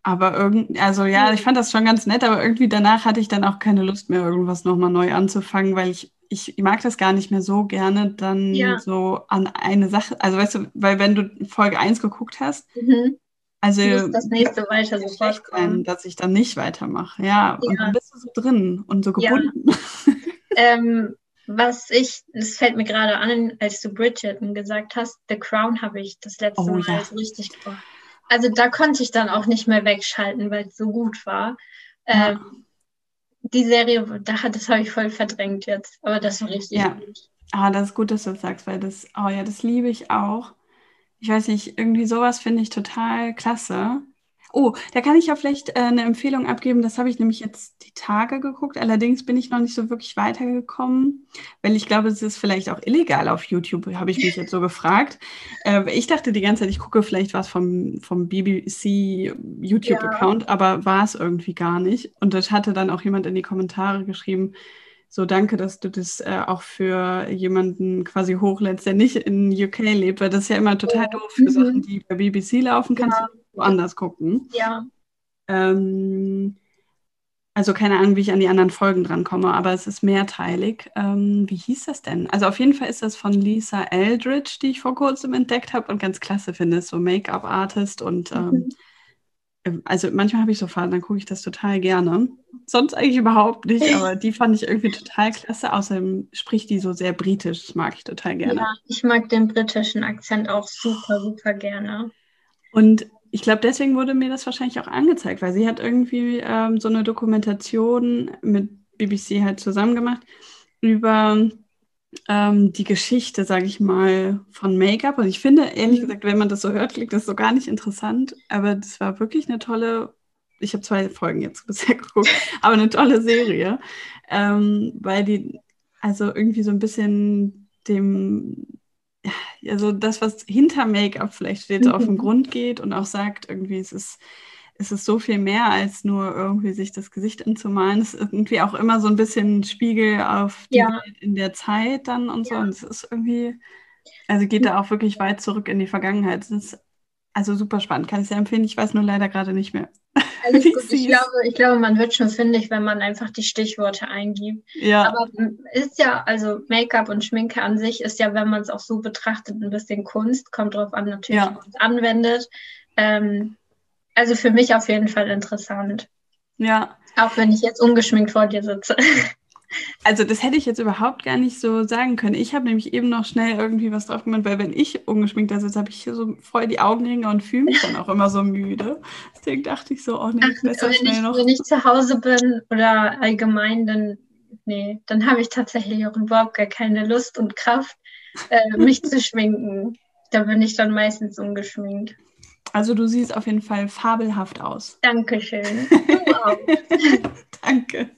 Aber irgendwie, also ja, ich fand das schon ganz nett, aber irgendwie danach hatte ich dann auch keine Lust mehr, irgendwas nochmal neu anzufangen, weil ich, ich mag das gar nicht mehr so gerne, dann ja. so an eine Sache, also weißt du, weil wenn du Folge 1 geguckt hast, mhm. Also das nächste weiter sofort sein, dass ich dann nicht weitermache. Ja, ja, und dann bist du so drin und so gebunden. Ja. ähm, was ich, es fällt mir gerade an, als du Bridgerton gesagt hast, The Crown habe ich das letzte oh, Mal ja. richtig gemacht also da konnte ich dann auch nicht mehr wegschalten, weil es so gut war. Ähm, die Serie, da, das habe ich voll verdrängt jetzt, aber das war richtig ja. gut. Ah, das ist gut, dass du das sagst, weil das, oh ja, das liebe ich auch. Ich weiß nicht, irgendwie sowas finde ich total klasse. Oh, da kann ich ja vielleicht äh, eine Empfehlung abgeben. Das habe ich nämlich jetzt die Tage geguckt. Allerdings bin ich noch nicht so wirklich weitergekommen, weil ich glaube, es ist vielleicht auch illegal auf YouTube, habe ich mich jetzt so gefragt. Äh, ich dachte die ganze Zeit, ich gucke vielleicht was vom, vom BBC YouTube-Account, ja. aber war es irgendwie gar nicht. Und das hatte dann auch jemand in die Kommentare geschrieben, so danke, dass du das äh, auch für jemanden quasi hochlädst, der nicht in UK lebt, weil das ist ja immer total doof für mhm. Sachen, die bei BBC laufen, kannst ja. du woanders gucken. Ja. Ähm, also keine Ahnung, wie ich an die anderen Folgen drankomme, aber es ist mehrteilig. Ähm, wie hieß das denn? Also auf jeden Fall ist das von Lisa Eldridge, die ich vor kurzem entdeckt habe und ganz klasse finde. So Make-up-Artist und ähm, mhm. Ähm, also manchmal habe ich so Phasen, dann gucke ich das total gerne. Sonst eigentlich überhaupt nicht, aber die fand ich irgendwie total klasse. Außerdem spricht die so sehr britisch, das mag ich total gerne. Ja, ich mag den britischen Akzent auch super, super gerne. Und ich glaube, deswegen wurde mir das wahrscheinlich auch angezeigt, weil sie hat irgendwie ähm, so eine Dokumentation mit BBC halt zusammen gemacht über ähm, die Geschichte, sage ich mal, von Make-up. Und ich finde, ehrlich mhm. gesagt, wenn man das so hört, klingt das so gar nicht interessant. Aber das war wirklich eine tolle, ich habe zwei Folgen jetzt bisher geguckt, aber eine tolle Serie, ähm, weil die also irgendwie so ein bisschen dem also das, was hinter Make-up vielleicht steht, mhm. auf den mhm. Grund geht und auch sagt, irgendwie, es ist, es ist so viel mehr als nur irgendwie sich das Gesicht anzumalen. Es ist irgendwie auch immer so ein bisschen Spiegel auf die ja. Welt in der Zeit dann und so. Und es ist irgendwie, also geht da auch wirklich weit zurück in die Vergangenheit. Es ist also super spannend, kann ich sehr empfehlen. Ich weiß nur leider gerade nicht mehr. Alles gut. Ich glaube, ich glaube, man wird schon fündig, wenn man einfach die Stichworte eingibt. Ja. Aber ist ja, also Make-up und Schminke an sich ist ja, wenn man es auch so betrachtet, ein bisschen Kunst. Kommt drauf an, natürlich, ja. wie man es anwendet. Ähm, also für mich auf jeden Fall interessant. Ja. Auch wenn ich jetzt ungeschminkt vor dir sitze. Also das hätte ich jetzt überhaupt gar nicht so sagen können. Ich habe nämlich eben noch schnell irgendwie was drauf gemacht, weil wenn ich ungeschminkt da sitze, habe ich hier so voll die Augenringe und fühle mich dann auch immer so müde. Deswegen dachte ich so, oh nee, Ach, besser wenn schnell ich, noch. Wenn ich zu Hause bin oder allgemein, dann nee, dann habe ich tatsächlich auch überhaupt gar keine Lust und Kraft, äh, mich zu schminken. Da bin ich dann meistens ungeschminkt. Also du siehst auf jeden Fall fabelhaft aus. Dankeschön. Du auch. Danke.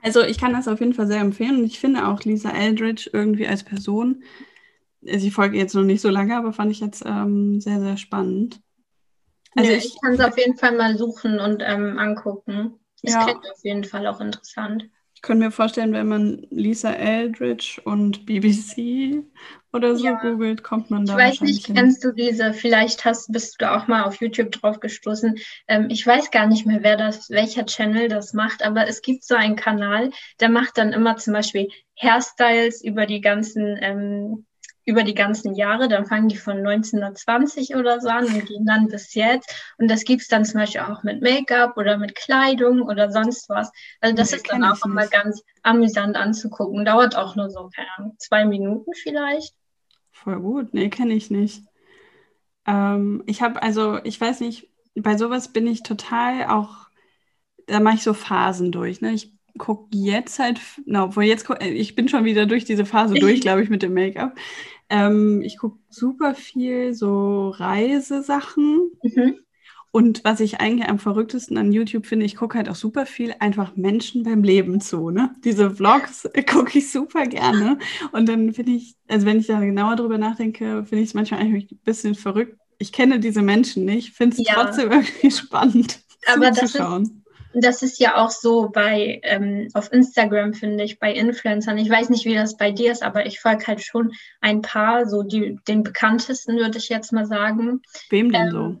Also ich kann das auf jeden Fall sehr empfehlen und ich finde auch Lisa Eldridge irgendwie als Person, sie folge jetzt noch nicht so lange, aber fand ich jetzt ähm, sehr, sehr spannend. Also ja, ich, ich kann es auf jeden Fall mal suchen und ähm, angucken. Das ja. klingt auf jeden Fall auch interessant. Ich könnte mir vorstellen, wenn man Lisa Eldridge und BBC oder so ja. googelt, kommt man da. Ich weiß nicht, hin. kennst du diese, vielleicht hast, bist du auch mal auf YouTube drauf gestoßen. Ähm, ich weiß gar nicht mehr, wer das, welcher Channel das macht, aber es gibt so einen Kanal, der macht dann immer zum Beispiel Hairstyles über die ganzen ähm, über die ganzen Jahre, dann fangen die von 1920 oder so an und gehen dann bis jetzt. Und das gibt's dann zum Beispiel auch mit Make-up oder mit Kleidung oder sonst was. Also das nee, ist dann auch immer ganz amüsant anzugucken. Dauert auch nur so, keine Ahnung, zwei Minuten vielleicht. Voll gut. Nee, kenne ich nicht. Ähm, ich habe also, ich weiß nicht, bei sowas bin ich total auch, da mache ich so Phasen durch. Ne? Ich gucke jetzt halt, na, obwohl jetzt, ich bin schon wieder durch diese Phase durch, glaube ich, mit dem Make-up. Ähm, ich gucke super viel so Reisesachen. Mhm. Und was ich eigentlich am verrücktesten an YouTube finde, ich gucke halt auch super viel einfach Menschen beim Leben zu. Ne? Diese Vlogs gucke ich super gerne. Und dann finde ich, also wenn ich da genauer drüber nachdenke, finde ich es manchmal eigentlich ein bisschen verrückt. Ich kenne diese Menschen nicht, finde es ja. trotzdem irgendwie spannend. Aber das ist, das ist ja auch so bei ähm, auf Instagram, finde ich, bei Influencern. Ich weiß nicht, wie das bei dir ist, aber ich folge halt schon ein paar, so die, den bekanntesten, würde ich jetzt mal sagen. Wem denn ähm, so?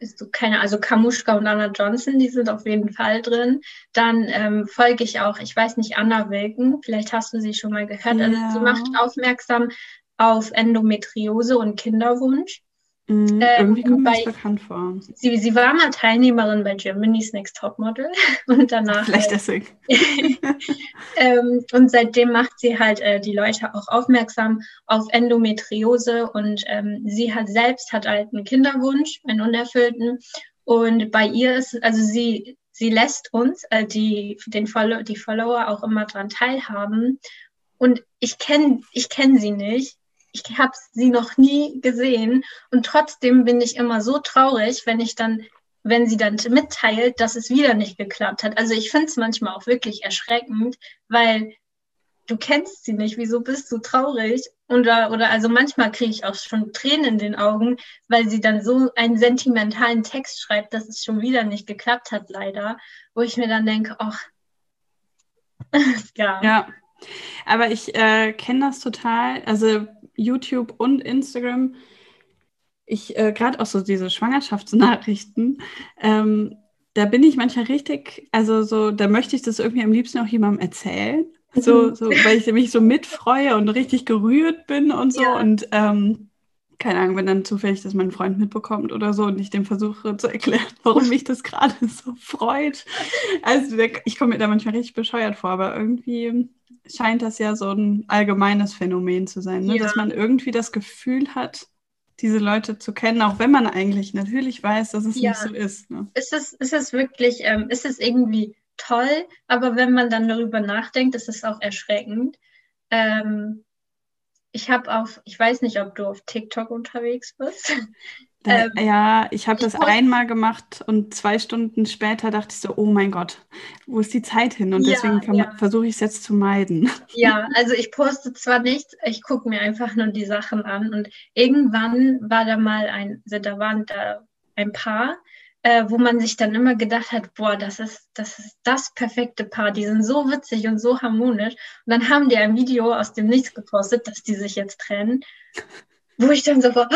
Ist so keine, also Kamushka und Anna Johnson, die sind auf jeden Fall drin. Dann ähm, folge ich auch, ich weiß nicht, Anna Wilken, vielleicht hast du sie schon mal gehört. Ja. Also sie macht aufmerksam auf Endometriose und Kinderwunsch. Mhm, ähm, irgendwie kommt mir das bekannt vor. Sie, sie war mal Teilnehmerin bei Germany's Next Topmodel und danach. Vielleicht halt, deswegen. ähm, und seitdem macht sie halt äh, die Leute auch aufmerksam auf Endometriose und ähm, sie hat selbst hat halt einen Kinderwunsch, einen unerfüllten. Und bei ihr ist, also sie, sie lässt uns, äh, die, den Follow, die Follower auch immer daran teilhaben. Und ich kenne ich kenn sie nicht ich habe sie noch nie gesehen und trotzdem bin ich immer so traurig, wenn ich dann, wenn sie dann mitteilt, dass es wieder nicht geklappt hat. Also ich finde es manchmal auch wirklich erschreckend, weil du kennst sie nicht, wieso bist du traurig? Oder, oder also manchmal kriege ich auch schon Tränen in den Augen, weil sie dann so einen sentimentalen Text schreibt, dass es schon wieder nicht geklappt hat, leider, wo ich mir dann denke, ach, ja. Ja, aber ich äh, kenne das total. Also YouTube und Instagram, ich äh, gerade auch so diese Schwangerschaftsnachrichten, ähm, da bin ich manchmal richtig, also so, da möchte ich das irgendwie am liebsten auch jemandem erzählen. So, mhm. so, weil ich mich so mitfreue und richtig gerührt bin und so. Ja. Und ähm, keine Ahnung, wenn dann zufällig das mein Freund mitbekommt oder so und ich dem versuche zu erklären, warum mich das gerade so freut. Also ich komme mir da manchmal richtig bescheuert vor, aber irgendwie scheint das ja so ein allgemeines Phänomen zu sein, ne? ja. dass man irgendwie das Gefühl hat, diese Leute zu kennen, auch wenn man eigentlich natürlich weiß, dass es ja. nicht so ist. Ne? Ist, es, ist es wirklich, ähm, ist es irgendwie toll, aber wenn man dann darüber nachdenkt, ist es auch erschreckend. Ähm, ich habe auf, ich weiß nicht, ob du auf TikTok unterwegs bist. Da, ähm, ja, ich habe das einmal gemacht und zwei Stunden später dachte ich so, oh mein Gott, wo ist die Zeit hin? Und deswegen ja. versuche ich es jetzt zu meiden. Ja, also ich poste zwar nichts, ich gucke mir einfach nur die Sachen an. Und irgendwann war da mal ein, da waren da ein Paar, äh, wo man sich dann immer gedacht hat, boah, das ist, das ist das perfekte Paar, die sind so witzig und so harmonisch. Und dann haben die ein Video aus dem Nichts gepostet, dass die sich jetzt trennen wo ich dann so war,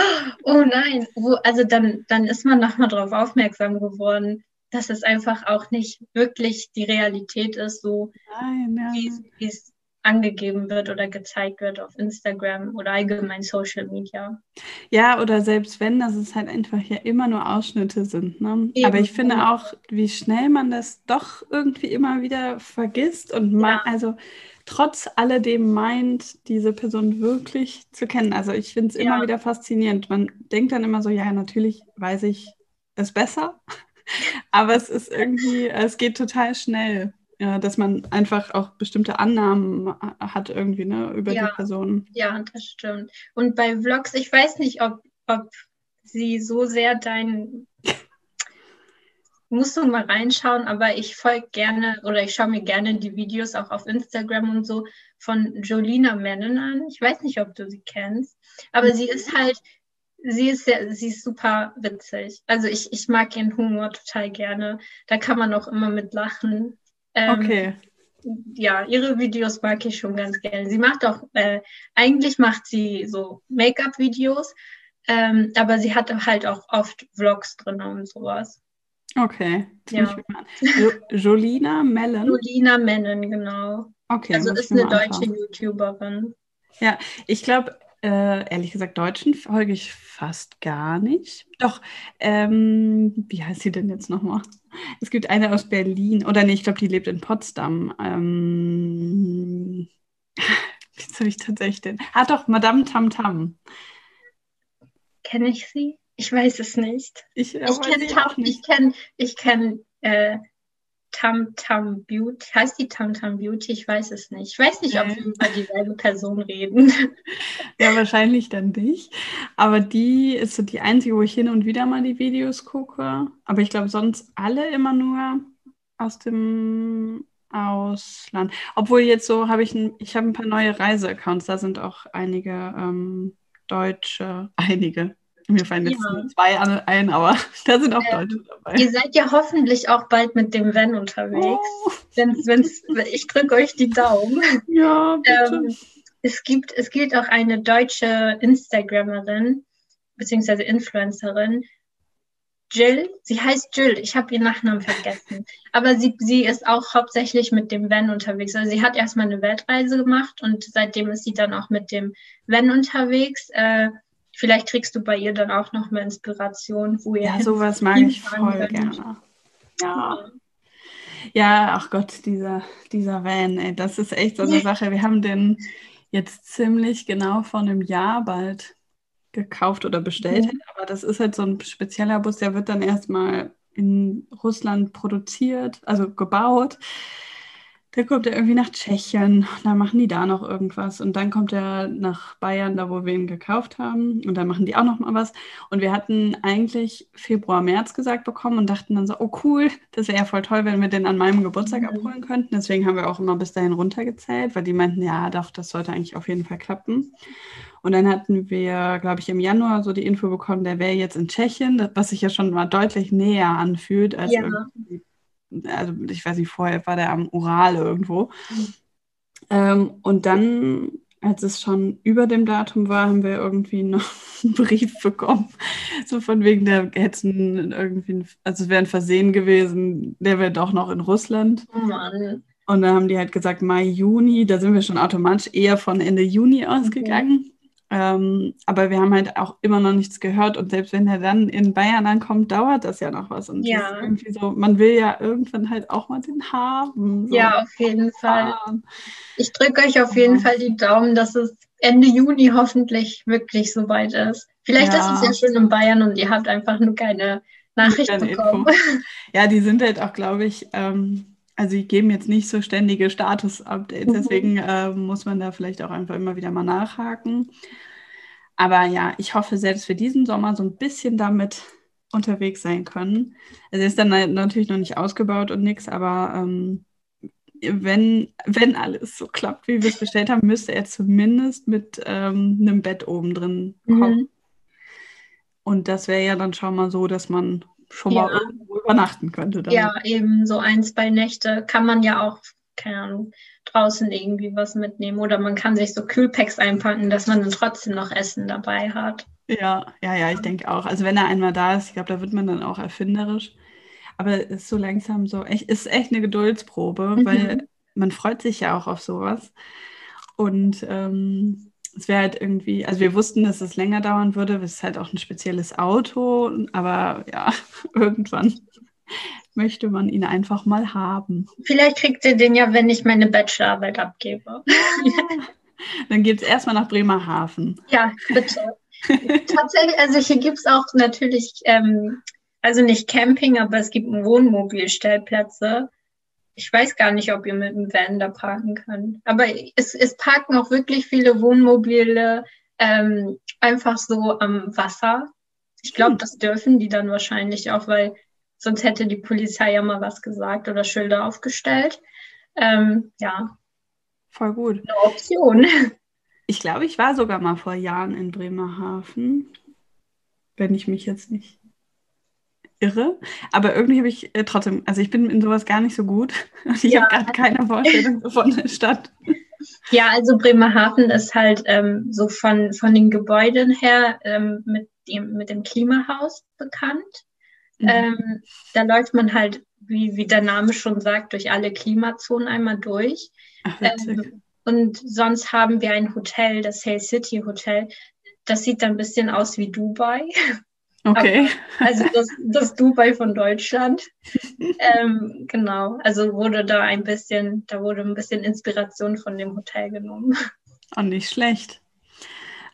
oh nein, wo, also dann, dann ist man nochmal darauf aufmerksam geworden, dass es einfach auch nicht wirklich die Realität ist, so nein, ja. wie es angegeben wird oder gezeigt wird auf Instagram oder allgemein Social Media. Ja, oder selbst wenn, dass es halt einfach ja immer nur Ausschnitte sind. Ne? Aber ich finde auch, wie schnell man das doch irgendwie immer wieder vergisst und ja. also trotz alledem meint, diese Person wirklich zu kennen. Also ich finde es ja. immer wieder faszinierend. Man denkt dann immer so, ja, natürlich weiß ich es besser, aber es ist irgendwie, es geht total schnell. Ja, dass man einfach auch bestimmte Annahmen hat irgendwie ne, über ja, die Person. Ja, das stimmt. Und bei Vlogs, ich weiß nicht, ob, ob sie so sehr dein musst du mal reinschauen, aber ich folge gerne oder ich schaue mir gerne die Videos auch auf Instagram und so von Jolina Menon an. Ich weiß nicht, ob du sie kennst, aber sie ist halt, sie ist sehr, sie ist super witzig. Also ich, ich mag ihren Humor total gerne. Da kann man auch immer mit lachen. Ähm, okay. ja, ihre Videos mag ich schon ganz gerne. Sie macht auch, äh, eigentlich macht sie so Make-up-Videos, ähm, aber sie hat halt auch oft Vlogs drin und sowas. Okay. Ja. Jo Jolina Mellon? Jolina Mellon, genau. Okay. Also ist eine deutsche YouTuberin. Ja, ich glaube, äh, ehrlich gesagt, Deutschen folge ich fast gar nicht. Doch, ähm, wie heißt sie denn jetzt nochmal? Es gibt eine aus Berlin, oder nee, ich glaube, die lebt in Potsdam. Ähm, wie soll ich tatsächlich denn? Ah, doch, Madame Tam Tam. Kenne ich sie? Ich weiß es nicht. Ich, ich kenne Tam, ich kenn, ich kenn, äh, Tam Tam Beauty. Heißt die Tam Tam Beauty? Ich weiß es nicht. Ich weiß nicht, ob wir über dieselbe Person reden. Ja, wahrscheinlich dann nicht. Aber die ist so die einzige, wo ich hin und wieder mal die Videos gucke. Aber ich glaube, sonst alle immer nur aus dem Ausland. Obwohl jetzt so habe ich ein, ich habe ein paar neue Reiseaccounts. Da sind auch einige ähm, deutsche, einige mir fallen jetzt ja. zwei ein, aber da sind auch ähm, Deutsche dabei. Ihr seid ja hoffentlich auch bald mit dem Van unterwegs. Oh. Wenn's, wenn's, ich drücke euch die Daumen. Ja, bitte. Ähm, es, gibt, es gibt auch eine deutsche Instagramerin, beziehungsweise Influencerin, Jill. Sie heißt Jill, ich habe ihren Nachnamen vergessen. Aber sie, sie ist auch hauptsächlich mit dem Van unterwegs. Also sie hat erstmal eine Weltreise gemacht und seitdem ist sie dann auch mit dem Van unterwegs. Äh, Vielleicht kriegst du bei ihr dann auch noch mal Inspiration, wo ihr. Ja, sowas mag ich voll könnt. gerne. Ja. Ja, ach Gott, dieser, dieser Van, ey, das ist echt so eine Sache. Wir haben den jetzt ziemlich genau vor einem Jahr bald gekauft oder bestellt. Mhm. Aber das ist halt so ein spezieller Bus, der wird dann erstmal in Russland produziert, also gebaut. Der kommt ja irgendwie nach Tschechien, da machen die da noch irgendwas. Und dann kommt er nach Bayern, da wo wir ihn gekauft haben. Und dann machen die auch noch mal was. Und wir hatten eigentlich Februar, März gesagt bekommen und dachten dann so, oh cool, das wäre ja voll toll, wenn wir den an meinem Geburtstag mhm. abholen könnten. Deswegen haben wir auch immer bis dahin runtergezählt, weil die meinten, ja, doch, das sollte eigentlich auf jeden Fall klappen. Und dann hatten wir, glaube ich, im Januar so die Info bekommen, der wäre jetzt in Tschechien, was sich ja schon mal deutlich näher anfühlt als ja. irgendwie also ich weiß nicht, vorher war der am Ural irgendwo. Mhm. Ähm, und dann, als es schon über dem Datum war, haben wir irgendwie noch einen Brief bekommen. So von wegen, der hätten irgendwie, also es wäre ein Versehen gewesen, der wäre doch noch in Russland. Mann. Und dann haben die halt gesagt, Mai, Juni, da sind wir schon automatisch eher von Ende Juni ausgegangen. Okay. Ähm, aber wir haben halt auch immer noch nichts gehört und selbst wenn er dann in Bayern ankommt, dauert das ja noch was. Und ja. irgendwie so, man will ja irgendwann halt auch mal den haben. So. Ja, auf jeden Fall. Ich drücke euch auf jeden ja. Fall die Daumen, dass es Ende Juni hoffentlich wirklich so weit ist. Vielleicht ja. ist es ja schon in Bayern und ihr habt einfach nur keine Nachricht bekommen. Info. Ja, die sind halt auch, glaube ich, ähm, also die geben jetzt nicht so ständige Status-Updates, mhm. deswegen äh, muss man da vielleicht auch einfach immer wieder mal nachhaken. Aber ja, ich hoffe selbst für diesen Sommer so ein bisschen damit unterwegs sein können. Also ist dann natürlich noch nicht ausgebaut und nichts, aber ähm, wenn, wenn alles so klappt, wie wir es bestellt haben, müsste er zumindest mit ähm, einem Bett oben drin kommen. Mhm. Und das wäre ja dann schon mal so, dass man schon ja. mal übernachten könnte. Dann. Ja, eben so ein, zwei Nächte kann man ja auch, keine Ahnung, draußen irgendwie was mitnehmen oder man kann sich so Kühlpacks einpacken, dass man dann trotzdem noch Essen dabei hat. Ja, ja, ja, ich denke auch. Also wenn er einmal da ist, ich glaube, da wird man dann auch erfinderisch. Aber es ist so langsam so, echt, ist echt eine Geduldsprobe, mhm. weil man freut sich ja auch auf sowas. Und ähm, es wäre halt irgendwie, also wir wussten, dass es länger dauern würde. Es ist halt auch ein spezielles Auto, aber ja, irgendwann möchte man ihn einfach mal haben. Vielleicht kriegt ihr den ja, wenn ich meine Bachelorarbeit abgebe. Dann geht es erstmal nach Bremerhaven. Ja, bitte. Tatsächlich, also hier gibt es auch natürlich, ähm, also nicht Camping, aber es gibt Wohnmobilstellplätze ich weiß gar nicht, ob ihr mit dem Van da parken könnt. Aber es, es parken auch wirklich viele Wohnmobile ähm, einfach so am Wasser. Ich glaube, hm. das dürfen die dann wahrscheinlich auch, weil sonst hätte die Polizei ja mal was gesagt oder Schilder aufgestellt. Ähm, ja. Voll gut. Eine Option. Ich glaube, ich war sogar mal vor Jahren in Bremerhaven. Wenn ich mich jetzt nicht irre. Aber irgendwie habe ich äh, trotzdem, also ich bin in sowas gar nicht so gut. Ich ja. habe gerade keine Vorstellung von der Stadt. Ja, also Bremerhaven ist halt ähm, so von, von den Gebäuden her ähm, mit, dem, mit dem Klimahaus bekannt. Mhm. Ähm, da läuft man halt, wie, wie der Name schon sagt, durch alle Klimazonen einmal durch. Ach, ähm, und sonst haben wir ein Hotel, das Hale City Hotel. Das sieht dann ein bisschen aus wie Dubai. Okay. Aber, also das, das Dubai von Deutschland. ähm, genau. Also wurde da ein bisschen, da wurde ein bisschen Inspiration von dem Hotel genommen. Und nicht schlecht.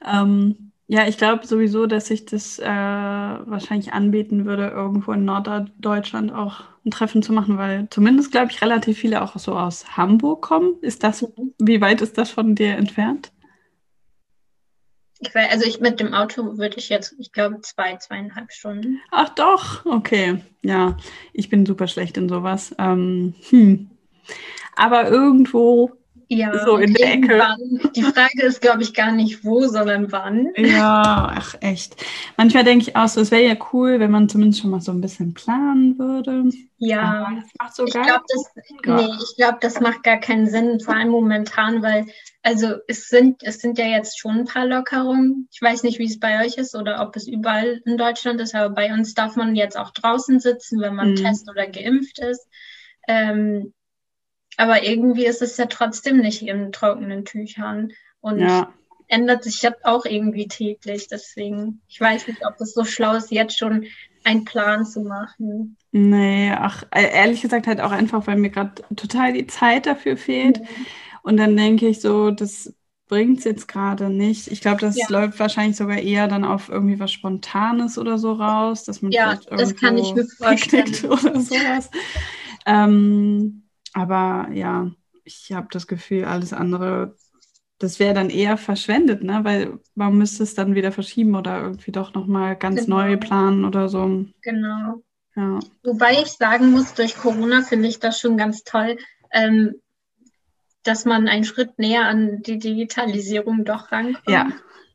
Ähm, ja, ich glaube sowieso, dass sich das äh, wahrscheinlich anbieten würde, irgendwo in Norddeutschland auch ein Treffen zu machen, weil zumindest, glaube ich, relativ viele auch so aus Hamburg kommen. Ist das, mhm. wie weit ist das von dir entfernt? Ich weiß, also ich mit dem Auto würde ich jetzt, ich glaube, zwei, zweieinhalb Stunden. Ach doch, okay. Ja, ich bin super schlecht in sowas. Ähm, hm. Aber irgendwo ja, so in der Ecke. Die Frage ist, glaube ich, gar nicht wo, sondern wann. Ja, ach echt. Manchmal denke ich auch so, es wäre ja cool, wenn man zumindest schon mal so ein bisschen planen würde. Ja, das macht so ich glaube, das, nee, glaub, das macht gar keinen Sinn, vor allem momentan, weil also es sind, es sind ja jetzt schon ein paar Lockerungen. Ich weiß nicht, wie es bei euch ist oder ob es überall in Deutschland ist, aber bei uns darf man jetzt auch draußen sitzen, wenn man mhm. test oder geimpft ist. Ähm, aber irgendwie ist es ja trotzdem nicht in trockenen Tüchern und ja. ändert sich ja auch irgendwie täglich. Deswegen, ich weiß nicht, ob es so schlau ist, jetzt schon einen Plan zu machen. Nee, ach, äh, ehrlich gesagt halt auch einfach, weil mir gerade total die Zeit dafür fehlt. Mhm. Und dann denke ich so, das bringt es jetzt gerade nicht. Ich glaube, das ja. läuft wahrscheinlich sogar eher dann auf irgendwie was Spontanes oder so raus, dass man ja, das kann ich mir vorstellen. oder sowas. ähm, aber ja, ich habe das Gefühl, alles andere, das wäre dann eher verschwendet, ne? Weil man müsste es dann wieder verschieben oder irgendwie doch nochmal ganz genau. neu planen oder so. Genau. Ja. Wobei ich sagen muss, durch Corona finde ich das schon ganz toll, ähm, dass man einen Schritt näher an die Digitalisierung doch rankommt. Ja.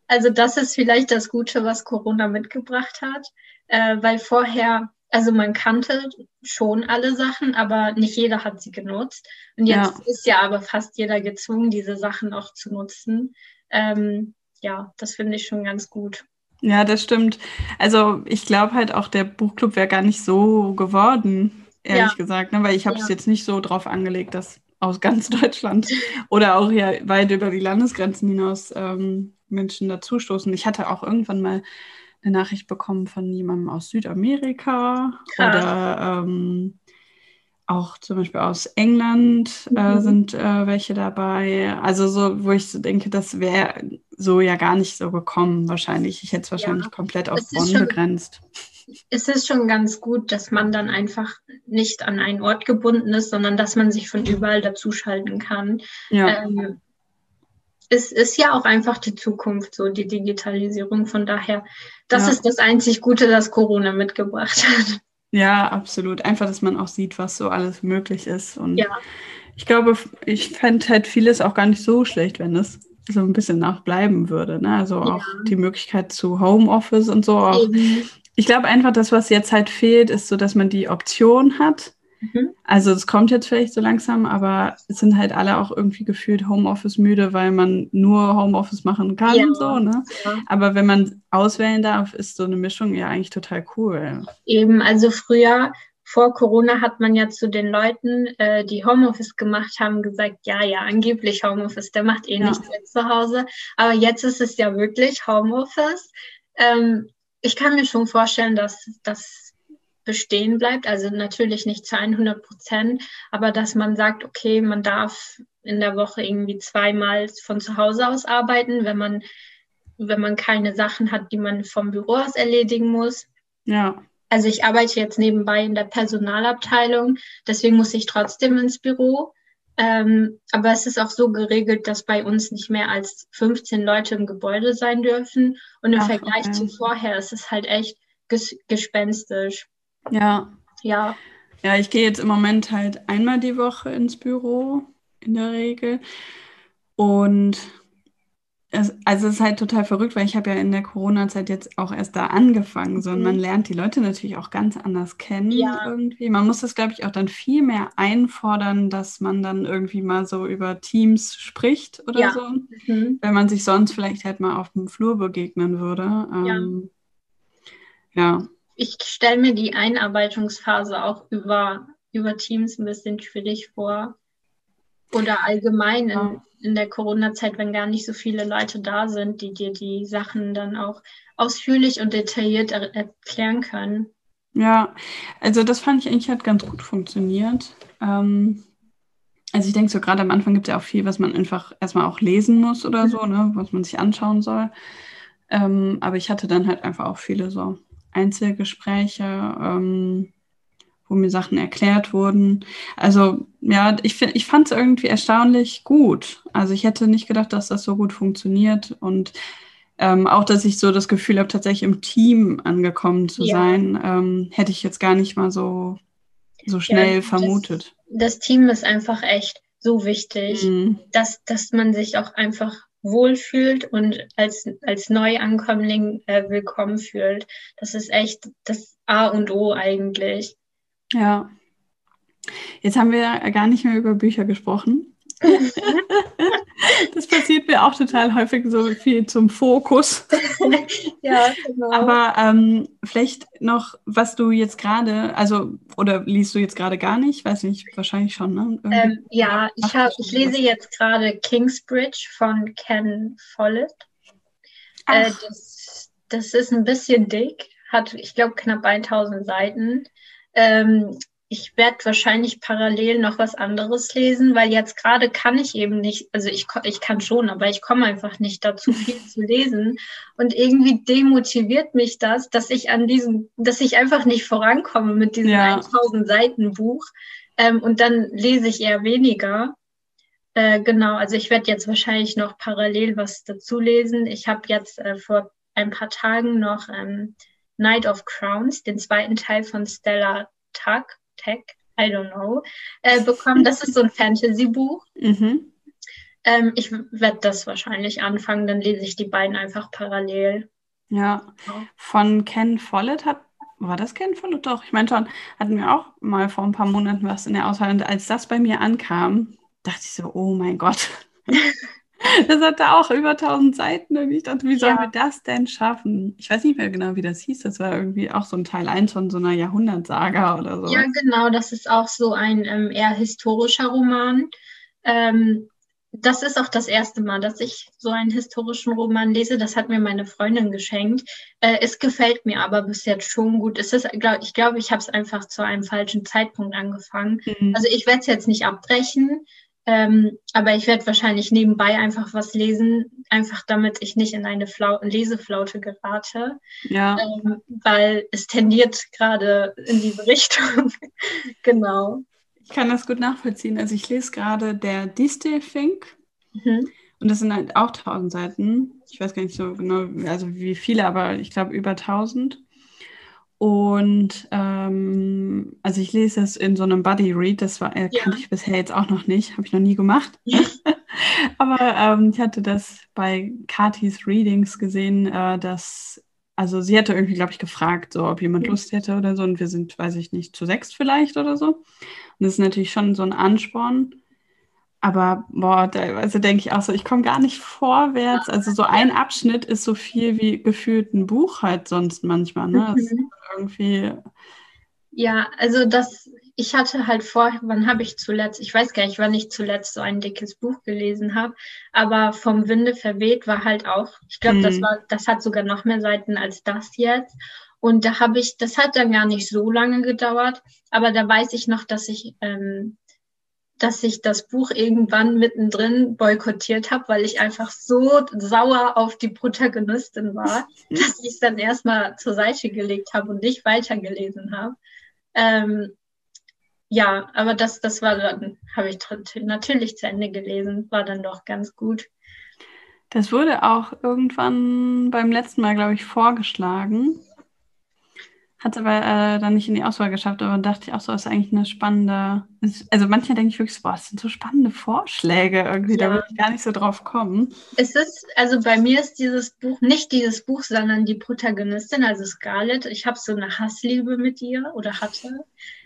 Also das ist vielleicht das Gute, was Corona mitgebracht hat, äh, weil vorher also man kannte schon alle Sachen, aber nicht jeder hat sie genutzt. Und jetzt ja. ist ja aber fast jeder gezwungen, diese Sachen auch zu nutzen. Ähm, ja, das finde ich schon ganz gut. Ja, das stimmt. Also ich glaube halt auch, der Buchclub wäre gar nicht so geworden, ehrlich ja. gesagt, ne? weil ich habe es ja. jetzt nicht so drauf angelegt, dass aus ganz Deutschland oder auch ja weit über die Landesgrenzen hinaus ähm, Menschen dazustoßen. Ich hatte auch irgendwann mal eine Nachricht bekommen von jemandem aus Südamerika Krass. oder ähm, auch zum Beispiel aus England äh, mhm. sind äh, welche dabei. Also so, wo ich so denke, das wäre so ja gar nicht so gekommen wahrscheinlich. Ich hätte es wahrscheinlich ja. komplett auf Bonn schon, begrenzt. Es ist schon ganz gut, dass man dann einfach nicht an einen Ort gebunden ist, sondern dass man sich von überall dazuschalten kann. Ja. Ähm, es ist ja auch einfach die Zukunft, so die Digitalisierung. Von daher, das ja. ist das einzig Gute, das Corona mitgebracht hat. Ja, absolut. Einfach, dass man auch sieht, was so alles möglich ist. Und ja. ich glaube, ich fände halt vieles auch gar nicht so schlecht, wenn es so ein bisschen nachbleiben würde. Ne? Also ja. auch die Möglichkeit zu Homeoffice und so. Auch. Ich glaube einfach, das, was jetzt halt fehlt, ist so, dass man die Option hat, Mhm. Also es kommt jetzt vielleicht so langsam, aber es sind halt alle auch irgendwie gefühlt Homeoffice müde, weil man nur Homeoffice machen kann ja, so, ne? Ja. Aber wenn man auswählen darf, ist so eine Mischung ja eigentlich total cool. Eben, also früher vor Corona hat man ja zu den Leuten, äh, die Homeoffice gemacht haben, gesagt, ja, ja, angeblich Homeoffice, der macht eh ja. nichts mehr zu Hause. Aber jetzt ist es ja wirklich Homeoffice. Ähm, ich kann mir schon vorstellen, dass, dass bestehen bleibt. Also natürlich nicht zu 100 Prozent, aber dass man sagt, okay, man darf in der Woche irgendwie zweimal von zu Hause aus arbeiten, wenn man, wenn man keine Sachen hat, die man vom Büro aus erledigen muss. Ja. Also ich arbeite jetzt nebenbei in der Personalabteilung, deswegen muss ich trotzdem ins Büro. Ähm, aber es ist auch so geregelt, dass bei uns nicht mehr als 15 Leute im Gebäude sein dürfen. Und im Ach, Vergleich okay. zu vorher ist es halt echt ges gespenstisch. Ja. Ja. Ja, ich gehe jetzt im Moment halt einmal die Woche ins Büro in der Regel. Und es, also es ist halt total verrückt, weil ich habe ja in der Corona-Zeit jetzt auch erst da angefangen. So, und man mhm. lernt die Leute natürlich auch ganz anders kennen ja. irgendwie. Man muss das, glaube ich, auch dann viel mehr einfordern, dass man dann irgendwie mal so über Teams spricht oder ja. so. Mhm. Wenn man sich sonst vielleicht halt mal auf dem Flur begegnen würde. Ähm, ja. ja. Ich stelle mir die Einarbeitungsphase auch über, über Teams ein bisschen schwierig vor. Oder allgemein in, in der Corona-Zeit, wenn gar nicht so viele Leute da sind, die dir die Sachen dann auch ausführlich und detailliert er erklären können. Ja, also das fand ich eigentlich hat ganz gut funktioniert. Ähm, also ich denke so, gerade am Anfang gibt es ja auch viel, was man einfach erstmal auch lesen muss oder so, ne, was man sich anschauen soll. Ähm, aber ich hatte dann halt einfach auch viele so Einzelgespräche. Ähm, wo mir Sachen erklärt wurden. Also ja, ich, ich fand es irgendwie erstaunlich gut. Also ich hätte nicht gedacht, dass das so gut funktioniert und ähm, auch, dass ich so das Gefühl habe, tatsächlich im Team angekommen zu ja. sein, ähm, hätte ich jetzt gar nicht mal so, so schnell ja, vermutet. Das, das, Team ist einfach echt so wichtig, mhm. dass, dass man sich auch einfach wohlfühlt und als, als Neuankömmling äh, willkommen fühlt. Das ist echt das A und O eigentlich. Ja. Jetzt haben wir gar nicht mehr über Bücher gesprochen. das passiert mir auch total häufig so viel zum Fokus. ja, genau. Aber ähm, vielleicht noch, was du jetzt gerade, also, oder liest du jetzt gerade gar nicht? Weiß nicht, wahrscheinlich schon, ne? Ähm, ja, ich, hab, ich lese jetzt gerade Kingsbridge von Ken Follett. Äh, das, das ist ein bisschen dick, hat, ich glaube, knapp 1000 Seiten. Ähm, ich werde wahrscheinlich parallel noch was anderes lesen, weil jetzt gerade kann ich eben nicht, also ich, ich kann schon, aber ich komme einfach nicht dazu, viel zu lesen. Und irgendwie demotiviert mich das, dass ich an diesem, dass ich einfach nicht vorankomme mit diesem ja. 1000 Seiten Buch. Ähm, und dann lese ich eher weniger. Äh, genau, also ich werde jetzt wahrscheinlich noch parallel was dazu lesen. Ich habe jetzt äh, vor ein paar Tagen noch ähm, Night of Crowns, den zweiten Teil von Stella Tuck, Tech, I don't know, äh, bekommen. Das ist so ein Fantasy-Buch. Mhm. Ähm, ich werde das wahrscheinlich anfangen, dann lese ich die beiden einfach parallel. Ja, von Ken Follett hat, war das Ken Follett? Doch, ich meine schon, hatten wir auch mal vor ein paar Monaten was in der Auswahl. Und als das bei mir ankam, dachte ich so, oh mein Gott. Das hatte auch über 1000 Seiten und ich dachte, wie sollen ja. wir das denn schaffen? Ich weiß nicht mehr genau, wie das hieß. Das war irgendwie auch so ein Teil 1 von so einer Jahrhundertsaga oder so. Ja, genau. Das ist auch so ein ähm, eher historischer Roman. Ähm, das ist auch das erste Mal, dass ich so einen historischen Roman lese. Das hat mir meine Freundin geschenkt. Äh, es gefällt mir aber bis jetzt schon gut. Es ist, glaub, ich glaube, ich habe es einfach zu einem falschen Zeitpunkt angefangen. Mhm. Also ich werde es jetzt nicht abbrechen. Ähm, aber ich werde wahrscheinlich nebenbei einfach was lesen, einfach damit ich nicht in eine Flau Leseflaute gerate. Ja. Ähm, weil es tendiert gerade in diese Richtung. genau. Ich kann das gut nachvollziehen. Also ich lese gerade der Distel Fink. Mhm. Und das sind halt auch 1000 Seiten. Ich weiß gar nicht so genau, also wie viele, aber ich glaube über 1000. Und ähm, also ich lese es in so einem Buddy Read, das war, äh, ja. kannte ich bisher jetzt auch noch nicht, habe ich noch nie gemacht. Aber ähm, ich hatte das bei Katis Readings gesehen, äh, dass, also sie hatte irgendwie, glaube ich, gefragt, so, ob jemand Lust hätte oder so. Und wir sind, weiß ich nicht, zu sechs vielleicht oder so. Und das ist natürlich schon so ein Ansporn. Aber boah, teilweise denke ich auch so, ich komme gar nicht vorwärts. Also so ein Abschnitt ist so viel wie gefühlt ein Buch halt sonst manchmal. Ne? Mhm. irgendwie. Ja, also das, ich hatte halt vor, wann habe ich zuletzt, ich weiß gar nicht, wann ich zuletzt so ein dickes Buch gelesen habe, aber vom Winde verweht war halt auch, ich glaube, mhm. das war, das hat sogar noch mehr Seiten als das jetzt. Und da habe ich, das hat dann gar nicht so lange gedauert, aber da weiß ich noch, dass ich ähm, dass ich das Buch irgendwann mittendrin boykottiert habe, weil ich einfach so sauer auf die Protagonistin war, dass ich es dann erstmal zur Seite gelegt habe und nicht weitergelesen habe. Ähm, ja, aber das, das war dann, habe ich natürlich zu Ende gelesen, war dann doch ganz gut. Das wurde auch irgendwann beim letzten Mal, glaube ich, vorgeschlagen. Hat es aber äh, dann nicht in die Auswahl geschafft, aber dachte ich auch so, ist eigentlich eine spannende. Also manchmal denke ich wirklich, boah, das sind so spannende Vorschläge irgendwie, ja. da würde ich gar nicht so drauf kommen. Es ist, also bei mir ist dieses Buch, nicht dieses Buch, sondern die Protagonistin, also Scarlett. Ich habe so eine Hassliebe mit ihr oder hatte.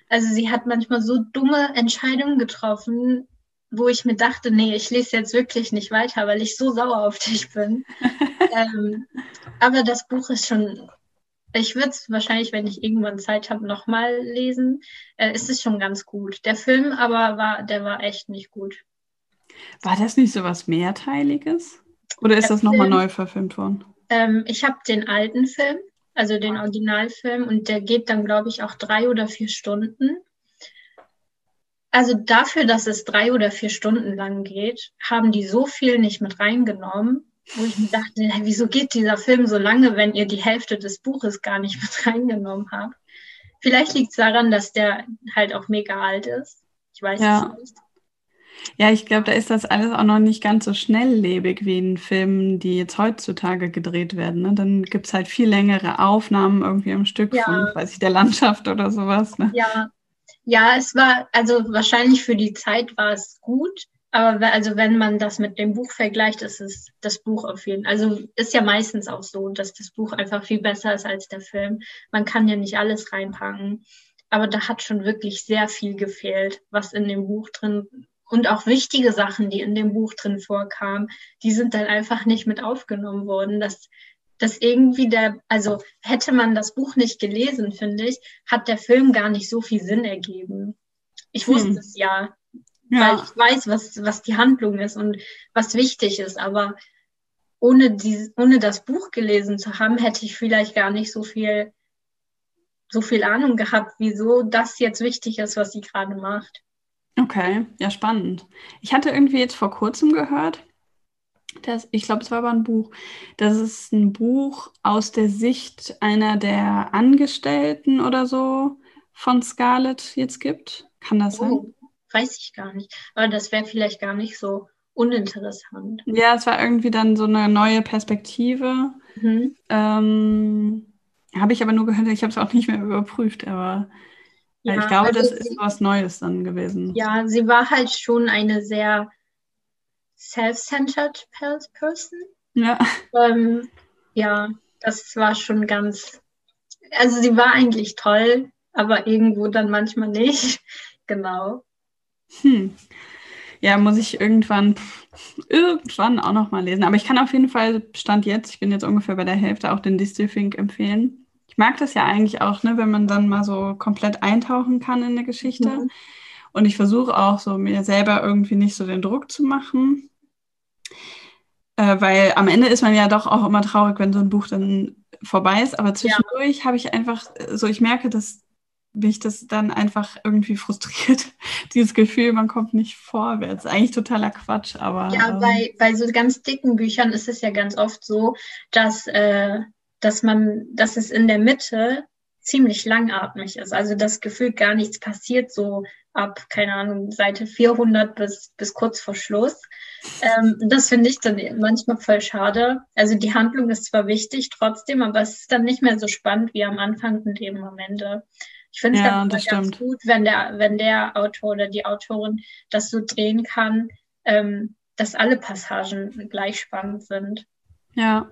Also sie hat manchmal so dumme Entscheidungen getroffen, wo ich mir dachte, nee, ich lese jetzt wirklich nicht weiter, weil ich so sauer auf dich bin. ähm, aber das Buch ist schon ich würde es wahrscheinlich, wenn ich irgendwann Zeit habe, nochmal lesen. Äh, ist es schon ganz gut. Der Film aber war, der war echt nicht gut. War das nicht so was Mehrteiliges? Oder ist der das nochmal neu verfilmt worden? Ähm, ich habe den alten Film, also den Originalfilm, und der geht dann, glaube ich, auch drei oder vier Stunden. Also dafür, dass es drei oder vier Stunden lang geht, haben die so viel nicht mit reingenommen wo ich mir dachte, wieso geht dieser Film so lange, wenn ihr die Hälfte des Buches gar nicht mit reingenommen habt? Vielleicht liegt es daran, dass der halt auch mega alt ist. Ich weiß ja. es nicht. Ja, ich glaube, da ist das alles auch noch nicht ganz so schnelllebig wie in Filmen, die jetzt heutzutage gedreht werden. Ne? Dann gibt es halt viel längere Aufnahmen irgendwie am Stück ja. von, weiß ich, der Landschaft oder sowas. Ne? Ja. ja, es war, also wahrscheinlich für die Zeit war es gut, aber also wenn man das mit dem Buch vergleicht, ist es das Buch auf jeden Fall. Also ist ja meistens auch so, dass das Buch einfach viel besser ist als der Film. Man kann ja nicht alles reinpacken. Aber da hat schon wirklich sehr viel gefehlt, was in dem Buch drin und auch wichtige Sachen, die in dem Buch drin vorkamen, die sind dann einfach nicht mit aufgenommen worden. Das, das irgendwie der, also hätte man das Buch nicht gelesen, finde ich, hat der Film gar nicht so viel Sinn ergeben. Ich wusste hm. es ja, ja. weil ich weiß, was, was die Handlung ist und was wichtig ist. Aber ohne, die, ohne das Buch gelesen zu haben, hätte ich vielleicht gar nicht so viel, so viel Ahnung gehabt, wieso das jetzt wichtig ist, was sie gerade macht. Okay, ja, spannend. Ich hatte irgendwie jetzt vor kurzem gehört, dass, ich glaube, es war aber ein Buch, dass es ein Buch aus der Sicht einer der Angestellten oder so von Scarlett jetzt gibt. Kann das oh. sein? Weiß ich gar nicht. Aber das wäre vielleicht gar nicht so uninteressant. Ja, es war irgendwie dann so eine neue Perspektive. Mhm. Ähm, habe ich aber nur gehört, ich habe es auch nicht mehr überprüft, aber ja, ich glaube, also das ist was Neues dann gewesen. Ja, sie war halt schon eine sehr self-centered person. Ja. Ähm, ja, das war schon ganz, also sie war eigentlich toll, aber irgendwo dann manchmal nicht. genau. Hm. Ja, muss ich irgendwann, irgendwann auch noch mal lesen. Aber ich kann auf jeden Fall, Stand jetzt, ich bin jetzt ungefähr bei der Hälfte, auch den Distelfink empfehlen. Ich mag das ja eigentlich auch, ne, wenn man dann mal so komplett eintauchen kann in eine Geschichte. Mhm. Und ich versuche auch so mir selber irgendwie nicht so den Druck zu machen. Äh, weil am Ende ist man ja doch auch immer traurig, wenn so ein Buch dann vorbei ist. Aber zwischendurch ja. habe ich einfach so, ich merke, dass mich das dann einfach irgendwie frustriert, dieses Gefühl, man kommt nicht vorwärts. Eigentlich totaler Quatsch, aber. Ja, ähm, bei, bei so ganz dicken Büchern ist es ja ganz oft so, dass, äh, dass man, dass es in der Mitte ziemlich langatmig ist. Also das Gefühl, gar nichts passiert, so ab, keine Ahnung, Seite 400 bis, bis kurz vor Schluss. Ähm, das finde ich dann manchmal voll schade. Also die Handlung ist zwar wichtig trotzdem, aber es ist dann nicht mehr so spannend wie am Anfang und eben am Ende. Ich finde es ja, ganz stimmt. gut, wenn der, wenn der Autor oder die Autorin das so drehen kann, ähm, dass alle Passagen gleich spannend sind. Ja.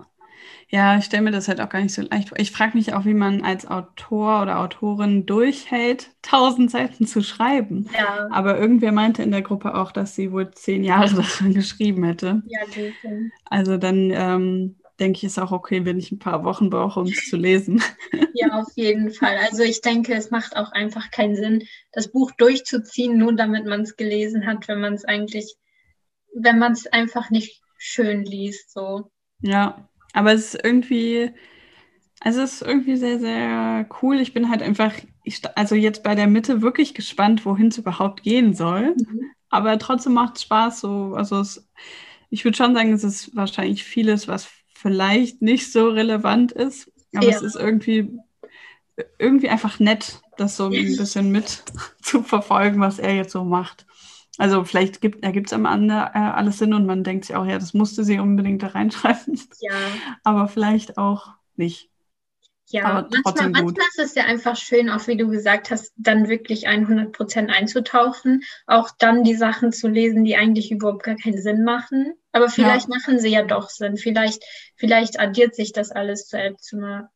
Ja, ich stelle mir das halt auch gar nicht so leicht vor. Ich frage mich auch, wie man als Autor oder Autorin durchhält, tausend Seiten zu schreiben. Ja. Aber irgendwer meinte in der Gruppe auch, dass sie wohl zehn Jahre daran geschrieben hätte. Ja, gut. Also dann ähm, denke ich, ist auch okay, wenn ich ein paar Wochen brauche, um es zu lesen. Ja, auf jeden Fall. Also ich denke, es macht auch einfach keinen Sinn, das Buch durchzuziehen, nur damit man es gelesen hat, wenn man es eigentlich, wenn man es einfach nicht schön liest. So. Ja, aber es ist irgendwie, also es ist irgendwie sehr, sehr cool. Ich bin halt einfach, ich, also jetzt bei der Mitte wirklich gespannt, wohin es überhaupt gehen soll. Mhm. Aber trotzdem macht es Spaß so. Also es, ich würde schon sagen, es ist wahrscheinlich vieles, was vielleicht nicht so relevant ist. Aber ja. es ist irgendwie, irgendwie einfach nett, das so ein bisschen mit zu verfolgen, was er jetzt so macht. Also vielleicht gibt, ergibt es am Ende äh, alles Sinn und man denkt sich auch, ja, das musste sie unbedingt da reinschreiben. Ja. Aber vielleicht auch nicht. Ja, manchmal, manchmal ist es ja einfach schön, auch wie du gesagt hast, dann wirklich 100 Prozent einzutauchen, auch dann die Sachen zu lesen, die eigentlich überhaupt gar keinen Sinn machen. Aber vielleicht ja. machen sie ja doch Sinn. Vielleicht, vielleicht addiert sich das alles zu, zu einer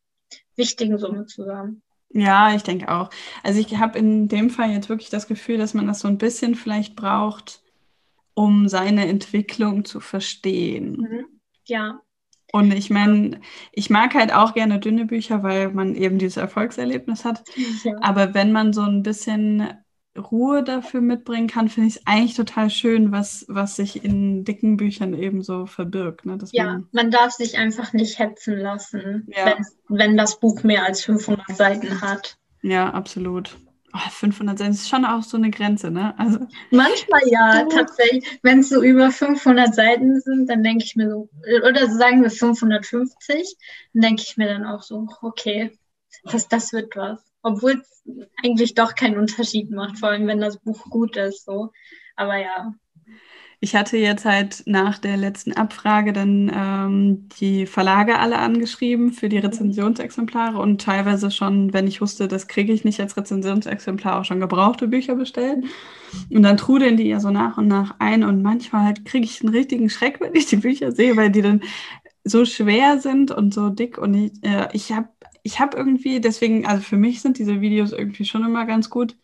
wichtigen Summe zusammen. Ja, ich denke auch. Also ich habe in dem Fall jetzt wirklich das Gefühl, dass man das so ein bisschen vielleicht braucht, um seine Entwicklung zu verstehen. Mhm. Ja. Und ich meine, ich mag halt auch gerne dünne Bücher, weil man eben dieses Erfolgserlebnis hat. Ja. Aber wenn man so ein bisschen Ruhe dafür mitbringen kann, finde ich es eigentlich total schön, was, was sich in dicken Büchern eben so verbirgt. Ne? ja, man, man, darf sich einfach nicht hetzen lassen, ja. wenn, wenn das Buch mehr als 500 Seiten hat. Ja, absolut. Oh, 500 Seiten ist schon auch so eine Grenze, ne? Also, Manchmal ja, oh. tatsächlich. Wenn es so über 500 Seiten sind, dann denke ich mir so, oder sagen wir 550, dann denke ich mir dann auch so, okay, das, das wird was obwohl es eigentlich doch keinen Unterschied macht, vor allem wenn das Buch gut ist. So. Aber ja. Ich hatte jetzt halt nach der letzten Abfrage dann ähm, die Verlage alle angeschrieben für die Rezensionsexemplare und teilweise schon, wenn ich wusste, das kriege ich nicht als Rezensionsexemplar, auch schon gebrauchte Bücher bestellt. Und dann trudeln die ja so nach und nach ein und manchmal halt kriege ich einen richtigen Schreck, wenn ich die Bücher sehe, weil die dann so schwer sind und so dick und ich, äh, ich habe ich habe irgendwie, deswegen, also für mich sind diese Videos irgendwie schon immer ganz gut,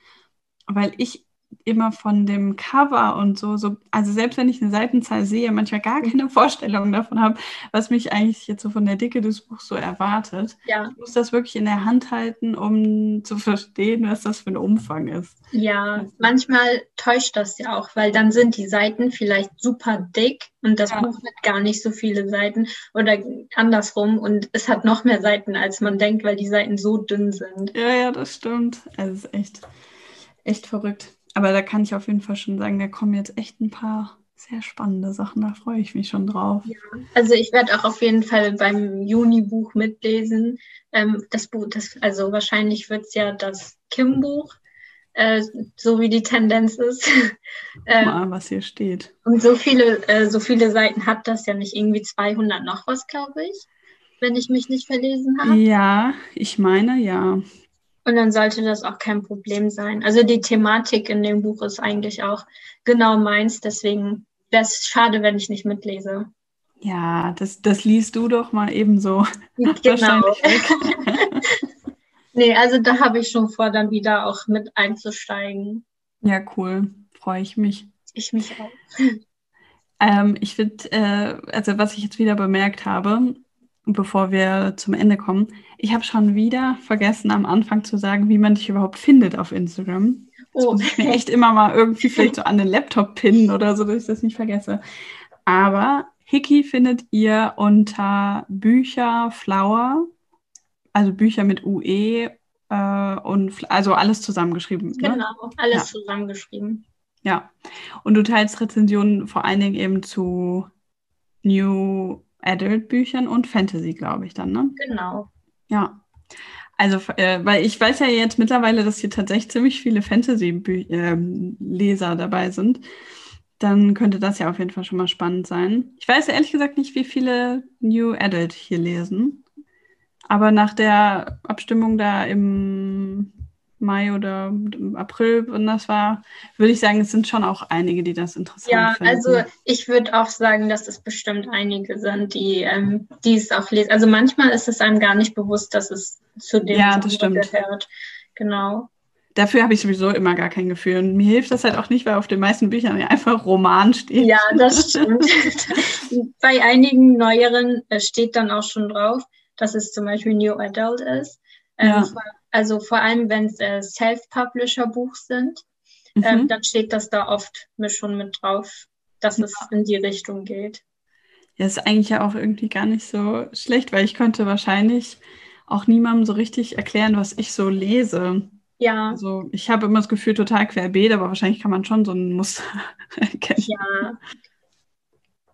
weil ich immer von dem Cover und so, so, also selbst wenn ich eine Seitenzahl sehe, manchmal gar mhm. keine Vorstellung davon habe, was mich eigentlich jetzt so von der Dicke des Buchs so erwartet. Ja. Ich muss das wirklich in der Hand halten, um zu verstehen, was das für ein Umfang ist. Ja, manchmal täuscht das ja auch, weil dann sind die Seiten vielleicht super dick und das ja. Buch hat gar nicht so viele Seiten oder andersrum und es hat noch mehr Seiten, als man denkt, weil die Seiten so dünn sind. Ja, ja, das stimmt. Also es ist echt, echt verrückt. Aber da kann ich auf jeden Fall schon sagen, da kommen jetzt echt ein paar sehr spannende Sachen. Da freue ich mich schon drauf. Ja, also ich werde auch auf jeden Fall beim Juni-Buch mitlesen. Ähm, das Buch, das, also wahrscheinlich wird es ja das Kim-Buch, äh, so wie die Tendenz ist. ähm, Mal, was hier steht. Und so viele, äh, so viele Seiten hat das ja nicht irgendwie 200 noch was, glaube ich, wenn ich mich nicht verlesen habe. Ja, ich meine ja. Und dann sollte das auch kein Problem sein. Also die Thematik in dem Buch ist eigentlich auch genau meins, deswegen wäre es schade, wenn ich nicht mitlese. Ja, das, das liest du doch mal ebenso. Genau. nee, also da habe ich schon vor, dann wieder auch mit einzusteigen. Ja, cool. Freue ich mich. Ich mich auch. Ähm, ich finde, äh, also was ich jetzt wieder bemerkt habe, bevor wir zum Ende kommen. Ich habe schon wieder vergessen, am Anfang zu sagen, wie man dich überhaupt findet auf Instagram. Das oh. muss ich mir echt immer mal irgendwie vielleicht so an den Laptop pinnen oder so, dass ich das nicht vergesse. Aber Hickey findet ihr unter Bücher Flower, also Bücher mit UE äh, und also alles zusammengeschrieben. Ne? Genau, ne? alles ja. zusammengeschrieben. Ja. Und du teilst Rezensionen vor allen Dingen eben zu New Adult-Büchern und Fantasy, glaube ich dann, ne? Genau. Ja. Also, äh, weil ich weiß ja jetzt mittlerweile, dass hier tatsächlich ziemlich viele Fantasy-Leser äh, dabei sind. Dann könnte das ja auf jeden Fall schon mal spannend sein. Ich weiß ehrlich gesagt nicht, wie viele New Adult hier lesen. Aber nach der Abstimmung da im Mai oder April, wenn das war, würde ich sagen, es sind schon auch einige, die das interessant ja, finden. Ja, also ich würde auch sagen, dass es bestimmt einige sind, die, ähm, die es auch lesen. Also manchmal ist es einem gar nicht bewusst, dass es zu dem ja, das stimmt. gehört. Genau. Dafür habe ich sowieso immer gar kein Gefühl. Und mir hilft das halt auch nicht, weil auf den meisten Büchern ja einfach Roman steht. Ja, das stimmt. Bei einigen neueren äh, steht dann auch schon drauf, dass es zum Beispiel New Adult ist. Ähm, ja. Also vor allem, wenn es äh, Self-Publisher-Buch sind, mhm. ähm, dann steht das da oft mir schon mit drauf, dass ja. es in die Richtung geht. Ja, ist eigentlich ja auch irgendwie gar nicht so schlecht, weil ich könnte wahrscheinlich auch niemandem so richtig erklären, was ich so lese. Ja. Also ich habe immer das Gefühl, total querbeet, aber wahrscheinlich kann man schon so ein Muster erkennen. Ja.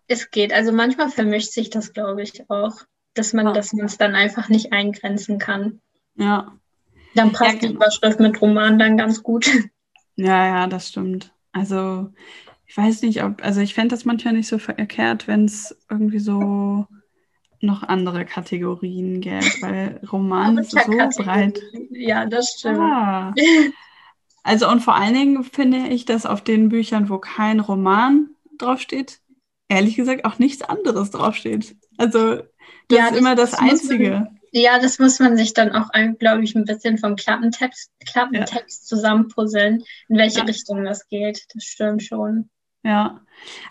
Es geht. Also manchmal vermischt sich das, glaube ich, auch, dass man, ja. dann einfach nicht eingrenzen kann. Ja. Dann passt ja, genau. die Überschrift mit Roman dann ganz gut. Ja, ja, das stimmt. Also ich weiß nicht, ob, also ich fände das manchmal nicht so verkehrt, wenn es irgendwie so noch andere Kategorien gäbe, weil Roman ist so breit. Ja, das stimmt. Ah. Also und vor allen Dingen finde ich, dass auf den Büchern, wo kein Roman draufsteht, ehrlich gesagt auch nichts anderes draufsteht. Also das ja, ist immer das, das Einzige. Ja, das muss man sich dann auch, glaube ich, ein bisschen vom Klappentext, Klappentext ja. zusammenpuzzeln, in welche ja. Richtung das geht. Das stimmt schon. Ja,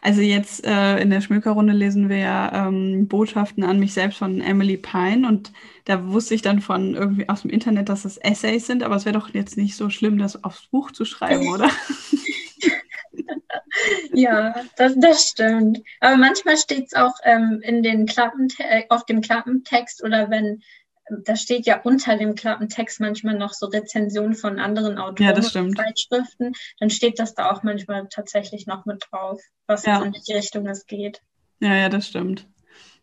also jetzt äh, in der Schmökerrunde lesen wir ja ähm, Botschaften an mich selbst von Emily Pine und da wusste ich dann von irgendwie aus dem Internet, dass es Essays sind, aber es wäre doch jetzt nicht so schlimm, das aufs Buch zu schreiben, oder? ja, das, das stimmt. Aber manchmal steht es auch ähm, in den äh, auf dem Klappentext oder wenn da steht ja unter dem Klappentext manchmal noch so Rezensionen von anderen Autoren ja, und Zeitschriften. Dann steht das da auch manchmal tatsächlich noch mit drauf, was ja. in welche Richtung es geht. Ja, ja, das stimmt.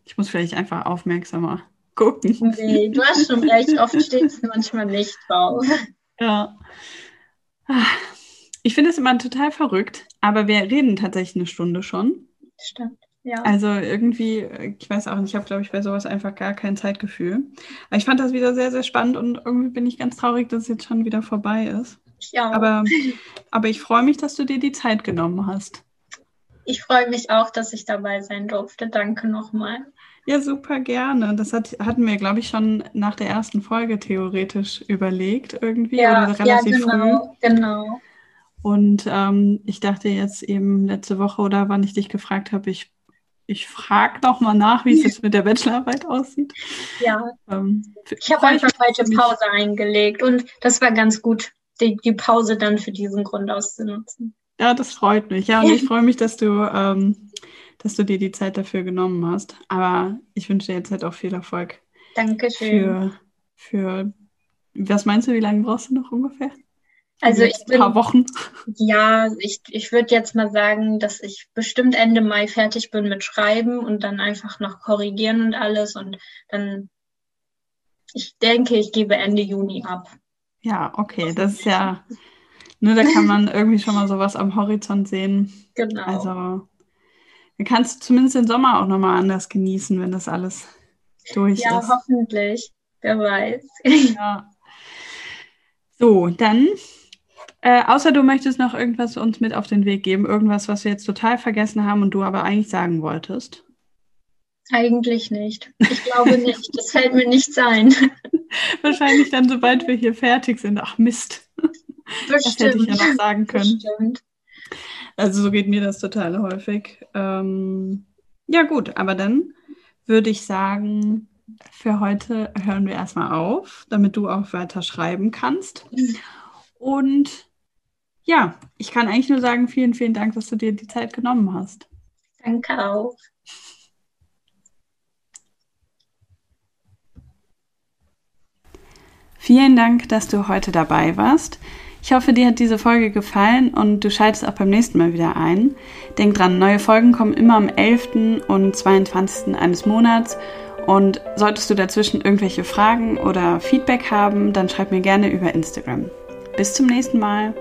Ich muss vielleicht einfach aufmerksamer gucken. Nee, du hast schon recht, oft steht es manchmal nicht drauf. Ja. Ich finde es immer total verrückt, aber wir reden tatsächlich eine Stunde schon. Stimmt. Ja. Also irgendwie, ich weiß auch nicht, ich habe, glaube ich, bei sowas einfach gar kein Zeitgefühl. Aber ich fand das wieder sehr, sehr spannend und irgendwie bin ich ganz traurig, dass es jetzt schon wieder vorbei ist. Ja. Aber, aber ich freue mich, dass du dir die Zeit genommen hast. Ich freue mich auch, dass ich dabei sein durfte. Danke nochmal. Ja, super gerne. Das hat, hatten wir, glaube ich, schon nach der ersten Folge theoretisch überlegt irgendwie. Ja, oder relativ ja genau, früh. genau. Und ähm, ich dachte jetzt eben letzte Woche oder wann ich dich gefragt habe, ich ich frage noch mal nach, wie es jetzt mit der Bachelorarbeit aussieht. Ja. Ähm, ich habe einfach heute Pause eingelegt und das war ganz gut, die, die, Pause dann für diesen Grund auszunutzen. Ja, das freut mich. Ja, und ich freue mich, dass du, ähm, dass du dir die Zeit dafür genommen hast. Aber ich wünsche dir jetzt halt auch viel Erfolg. Dankeschön. Für, für was meinst du, wie lange brauchst du noch ungefähr? Also ich bin, ein paar Wochen. Ja, ich, ich würde jetzt mal sagen, dass ich bestimmt Ende Mai fertig bin mit Schreiben und dann einfach noch korrigieren und alles und dann, ich denke, ich gebe Ende Juni ab. Ja, okay, das ist ja, ne, da kann man irgendwie schon mal sowas am Horizont sehen. Genau. Also, dann kannst du zumindest den Sommer auch nochmal anders genießen, wenn das alles durch ja, ist. Ja, hoffentlich. Wer weiß. Ja. So, dann äh, außer du möchtest noch irgendwas uns mit auf den Weg geben, irgendwas, was wir jetzt total vergessen haben und du aber eigentlich sagen wolltest. Eigentlich nicht. Ich glaube nicht. Das fällt mir nicht ein. Wahrscheinlich dann, sobald wir hier fertig sind. Ach Mist. Bestimmt. Das hätte ich ja noch sagen können. Bestimmt. Also so geht mir das total häufig. Ähm, ja gut, aber dann würde ich sagen, für heute hören wir erstmal auf, damit du auch weiter schreiben kannst. Mhm. Und ja, ich kann eigentlich nur sagen, vielen, vielen Dank, dass du dir die Zeit genommen hast. Danke auch. Vielen Dank, dass du heute dabei warst. Ich hoffe, dir hat diese Folge gefallen und du schaltest auch beim nächsten Mal wieder ein. Denk dran, neue Folgen kommen immer am 11. und 22. eines Monats. Und solltest du dazwischen irgendwelche Fragen oder Feedback haben, dann schreib mir gerne über Instagram. Bis zum nächsten Mal.